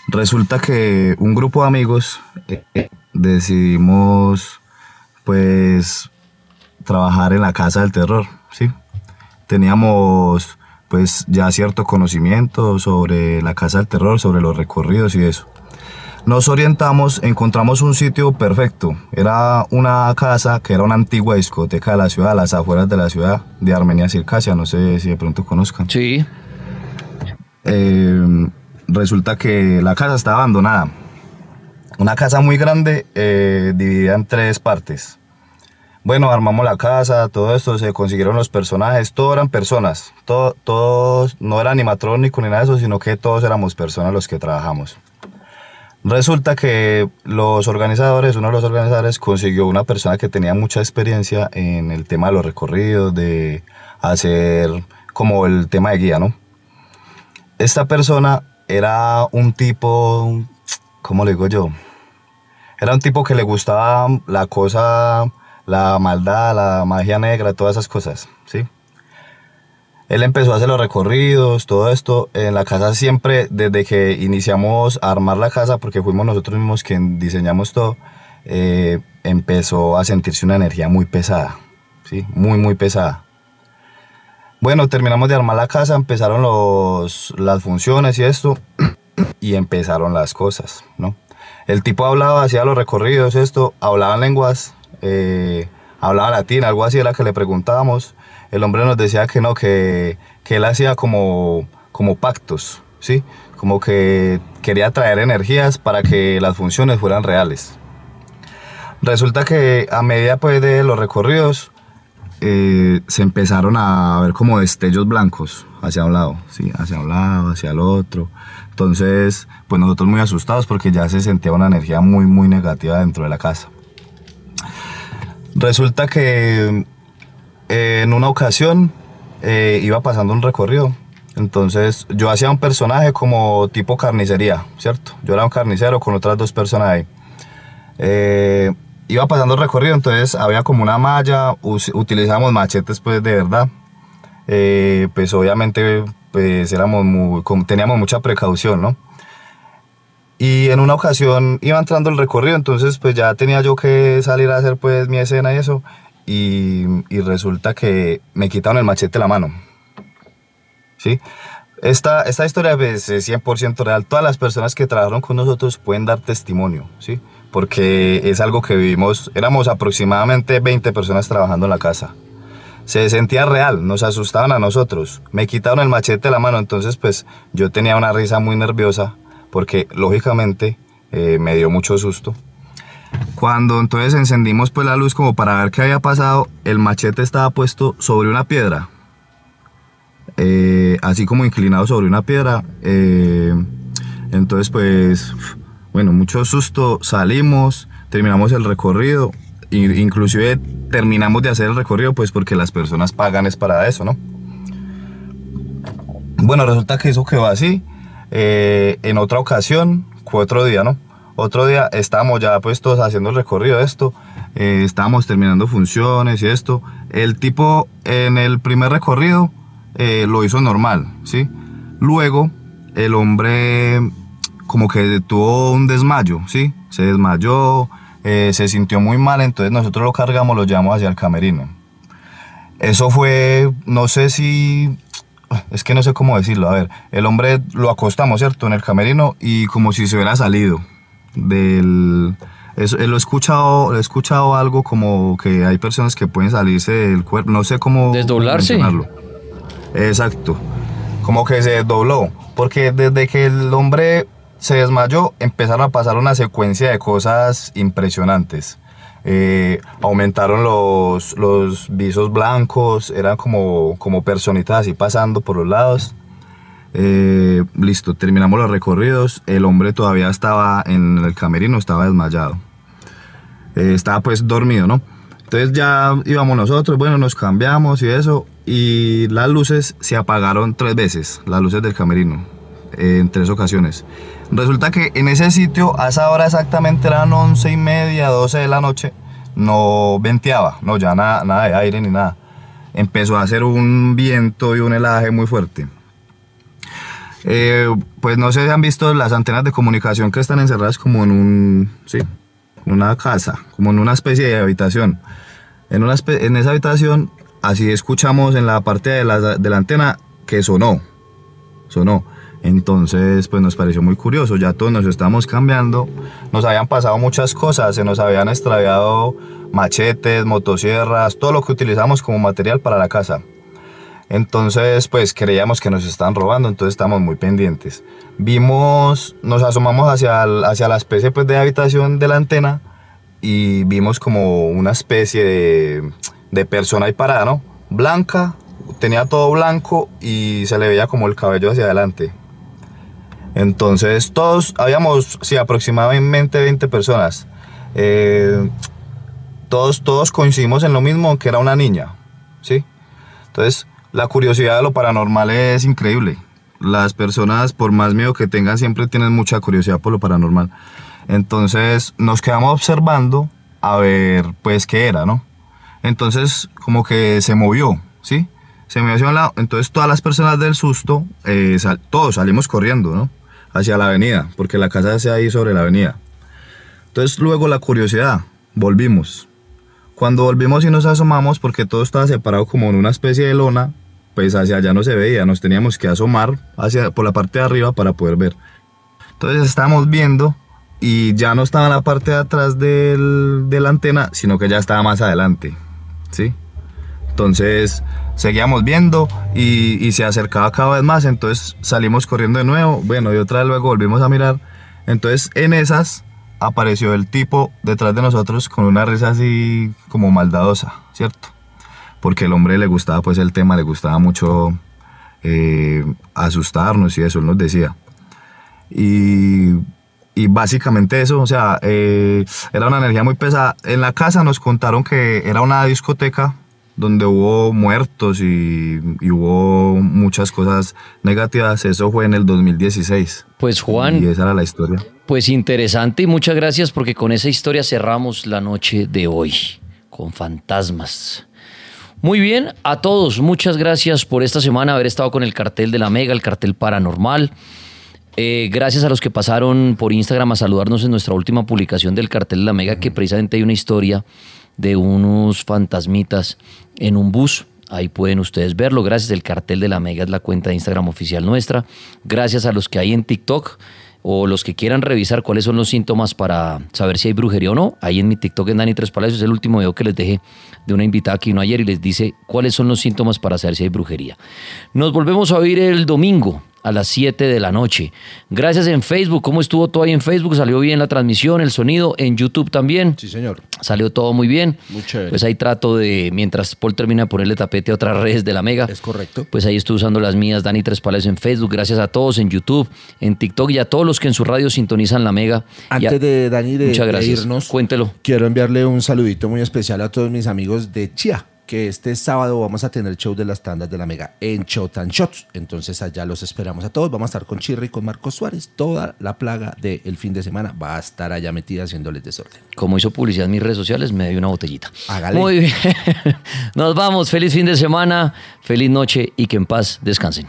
Resulta que un grupo de amigos eh, decidimos, pues, trabajar en la casa del terror, ¿sí? Teníamos pues ya cierto conocimiento sobre la Casa del Terror, sobre los recorridos y eso. Nos orientamos, encontramos un sitio perfecto. Era una casa que era una antigua discoteca de la ciudad, a las afueras de la ciudad de Armenia Circasia, no sé si de pronto conozcan. Sí. Eh, resulta que la casa está abandonada. Una casa muy grande, eh, dividida en tres partes. Bueno, armamos la casa, todo esto, se consiguieron los personajes, todos eran personas, todos, no era animatrónico ni nada de eso, sino que todos éramos personas los que trabajamos. Resulta que los organizadores, uno de los organizadores consiguió una persona que tenía mucha experiencia en el tema de los recorridos, de hacer como el tema de guía, ¿no? Esta persona era un tipo, ¿cómo le digo yo? Era un tipo que le gustaba la cosa, la maldad, la magia negra, todas esas cosas, ¿sí? Él empezó a hacer los recorridos, todo esto. En la casa siempre, desde que iniciamos a armar la casa, porque fuimos nosotros mismos quien diseñamos todo, eh, empezó a sentirse una energía muy pesada, ¿sí? Muy, muy pesada. Bueno, terminamos de armar la casa, empezaron los, las funciones y esto, y empezaron las cosas, ¿no? El tipo hablaba, hacía los recorridos, esto, hablaba lenguas, eh, hablaba latín, algo así era que le preguntábamos el hombre nos decía que no, que, él hacía como, como pactos, ¿sí? Como que quería traer energías para que las funciones fueran reales. Resulta que a medida pues, de los recorridos eh, se empezaron a ver como destellos blancos hacia un lado, ¿sí? hacia un lado, hacia el otro. Entonces, pues nosotros muy asustados porque ya se sentía una energía muy, muy negativa dentro de la casa. Resulta que en una ocasión eh, iba pasando un recorrido. Entonces yo hacía un personaje como tipo carnicería, ¿cierto? Yo era un carnicero con otras dos personas ahí. Eh, iba pasando el recorrido, entonces había como una malla, utilizamos machetes pues de verdad. Eh, pues obviamente pues éramos teníamos mucha precaución, ¿no? Y en una ocasión iba entrando el recorrido, entonces pues ya tenía yo que salir a hacer pues mi escena y eso y, resulta que me quitaron el machete de la mano. ¿Sí? Esta, esta historia pues, es 100% real. Todas las personas que trabajaron con nosotros pueden dar testimonio, ¿sí? Porque es algo que vivimos, éramos aproximadamente 20 personas trabajando en la casa. Se sentía real, nos asustaban a nosotros. Me quitaron el machete de la mano, entonces pues yo tenía una risa muy nerviosa porque lógicamente eh, me dio mucho susto. Cuando entonces encendimos pues la luz como para ver qué había pasado, el machete estaba puesto sobre una piedra. Eh, así como inclinado sobre una piedra. Eh, entonces pues, bueno, mucho susto, salimos, terminamos el recorrido. Inclusive terminamos de hacer el recorrido pues porque las personas pagan es para eso, ¿no? Bueno, resulta que eso quedó así. Eh, en otra ocasión, otro día, ¿no? Otro día estábamos ya puestos haciendo el recorrido de esto, eh, estábamos terminando funciones y esto. El tipo en el primer recorrido eh, lo hizo normal, ¿sí? Luego el hombre como que tuvo un desmayo, ¿sí? Se desmayó, se sintió muy mal, entonces nosotros lo cargamos, lo llevamos hacia el camerino. Eso fue, no sé si es que no sé cómo decirlo. A ver, el hombre lo acostamos, ¿cierto? En el camerino y como si se hubiera salido del... Eso, lo, he escuchado, he escuchado algo como que hay personas que pueden salirse del cuerpo, no sé cómo... Desdoblarse. Exacto, como que se desdobló, porque desde que el hombre se desmayó empezaron a pasar una secuencia de cosas impresionantes. Eh, aumentaron los, los visos blancos, eran como, como personitas así pasando por los lados. Eh, listo, terminamos los recorridos. El hombre todavía estaba en el camerino, estaba desmayado. Eh, estaba pues dormido, ¿no? Entonces ya íbamos nosotros, bueno, nos cambiamos y eso. Y las luces se apagaron tres veces, las luces del camerino, en tres ocasiones. Resulta que en ese sitio, a esa hora exactamente eran once y media, 12 de la noche, no venteaba, no, ya nada, nada de aire ni nada. Empezó a hacer un viento y un helaje muy fuerte. Eh, pues no sé si han visto las antenas de comunicación que están encerradas como en un, sí, una casa, como en una especie de habitación. En, una en esa habitación, así escuchamos en la parte de la, de la antena que sonó, sonó. Entonces, pues nos pareció muy curioso, ya todos nos estamos cambiando, nos habían pasado muchas cosas, se nos habían extraviado machetes, motosierras, todo lo que utilizamos como material para la casa. Entonces, pues creíamos que nos estaban robando, entonces estamos muy pendientes. Vimos, nos asomamos hacia, hacia la especie pues, de habitación de la antena y vimos como una especie de, de persona ahí parada, ¿no? Blanca, tenía todo blanco y se le veía como el cabello hacia adelante. Entonces, todos, habíamos, sí, aproximadamente 20 personas. Eh, todos, todos coincidimos en lo mismo, que era una niña, ¿sí? Entonces, la curiosidad de lo paranormal es increíble. Las personas, por más miedo que tengan, siempre tienen mucha curiosidad por lo paranormal. Entonces, nos quedamos observando a ver, pues, qué era, ¿no? Entonces, como que se movió, ¿sí? Se movió hacia un lado. Entonces, todas las personas del susto, eh, todos salimos corriendo, ¿no? Hacia la avenida, porque la casa se ahí sobre la avenida. Entonces, luego la curiosidad, volvimos. Cuando volvimos y nos asomamos, porque todo estaba separado como en una especie de lona, pues hacia allá no se veía, nos teníamos que asomar hacia, por la parte de arriba para poder ver. Entonces estábamos viendo y ya no estaba en la parte de atrás del, de la antena, sino que ya estaba más adelante. ¿sí? Entonces seguíamos viendo y, se acercaba cada vez más, entonces salimos corriendo de nuevo, bueno, y otra vez luego volvimos a mirar. Entonces en esas apareció el tipo detrás de nosotros con una risa así como maldadosa, ¿cierto? Porque el hombre le gustaba pues el tema, le gustaba mucho eh, asustarnos y eso, él nos decía. Y y básicamente eso, o sea, eh, era una energía muy pesada. En la casa nos contaron que era una discoteca donde hubo muertos y, hubo muchas cosas negativas. Eso fue en el 2016. Pues Juan. Y esa era la historia. Pues interesante y muchas gracias porque con esa historia cerramos la noche de hoy, con fantasmas. Muy bien, a todos, muchas gracias por esta semana haber estado con el cartel de la Mega, el cartel paranormal. Eh, gracias a los que pasaron por Instagram a saludarnos en nuestra última publicación del cartel de la Mega, que precisamente hay una historia de unos fantasmitas en un bus. Ahí pueden ustedes verlo. Gracias. El cartel de la Mega es la cuenta de Instagram oficial nuestra. Gracias a los que hay en TikTok o los que quieran revisar cuáles son los síntomas para saber si hay brujería o no. Ahí en mi TikTok en Dani Tres Palacios es el último video que les dejé de una invitada que vino ayer y les dice cuáles son los síntomas para saber si hay brujería. Nos volvemos a oír el domingo a las 7 de la noche. Gracias en Facebook. ¿Cómo estuvo todo ahí en Facebook? ¿Salió bien la transmisión, el sonido? En YouTube también. Sí, señor. Salió todo muy bien. Muy chévere. Pues ahí trato de, mientras Paul termina de ponerle tapete a otras redes de la Mega. Es correcto. Pues ahí estoy usando las mías, Dani Tres Palacios en Facebook. Gracias a todos en YouTube, en TikTok y a todos los que en su radio sintonizan la Mega. Antes de Dani de, muchas gracias. de irnos, cuéntelo. Quiero enviarle un saludito muy especial a todos mis amigos de Chia que este sábado vamos a tener show de las tandas de la Mega en Shot and Shots. Entonces allá los esperamos a todos. Vamos a estar con Chirri y con Marcos Suárez. Toda la plaga del fin de semana va a estar allá metida haciéndoles desorden. Como hizo publicidad en mis redes sociales, me dio una botellita. Hágale. Muy bien. Nos vamos. Feliz fin de semana, feliz noche y que en paz descansen.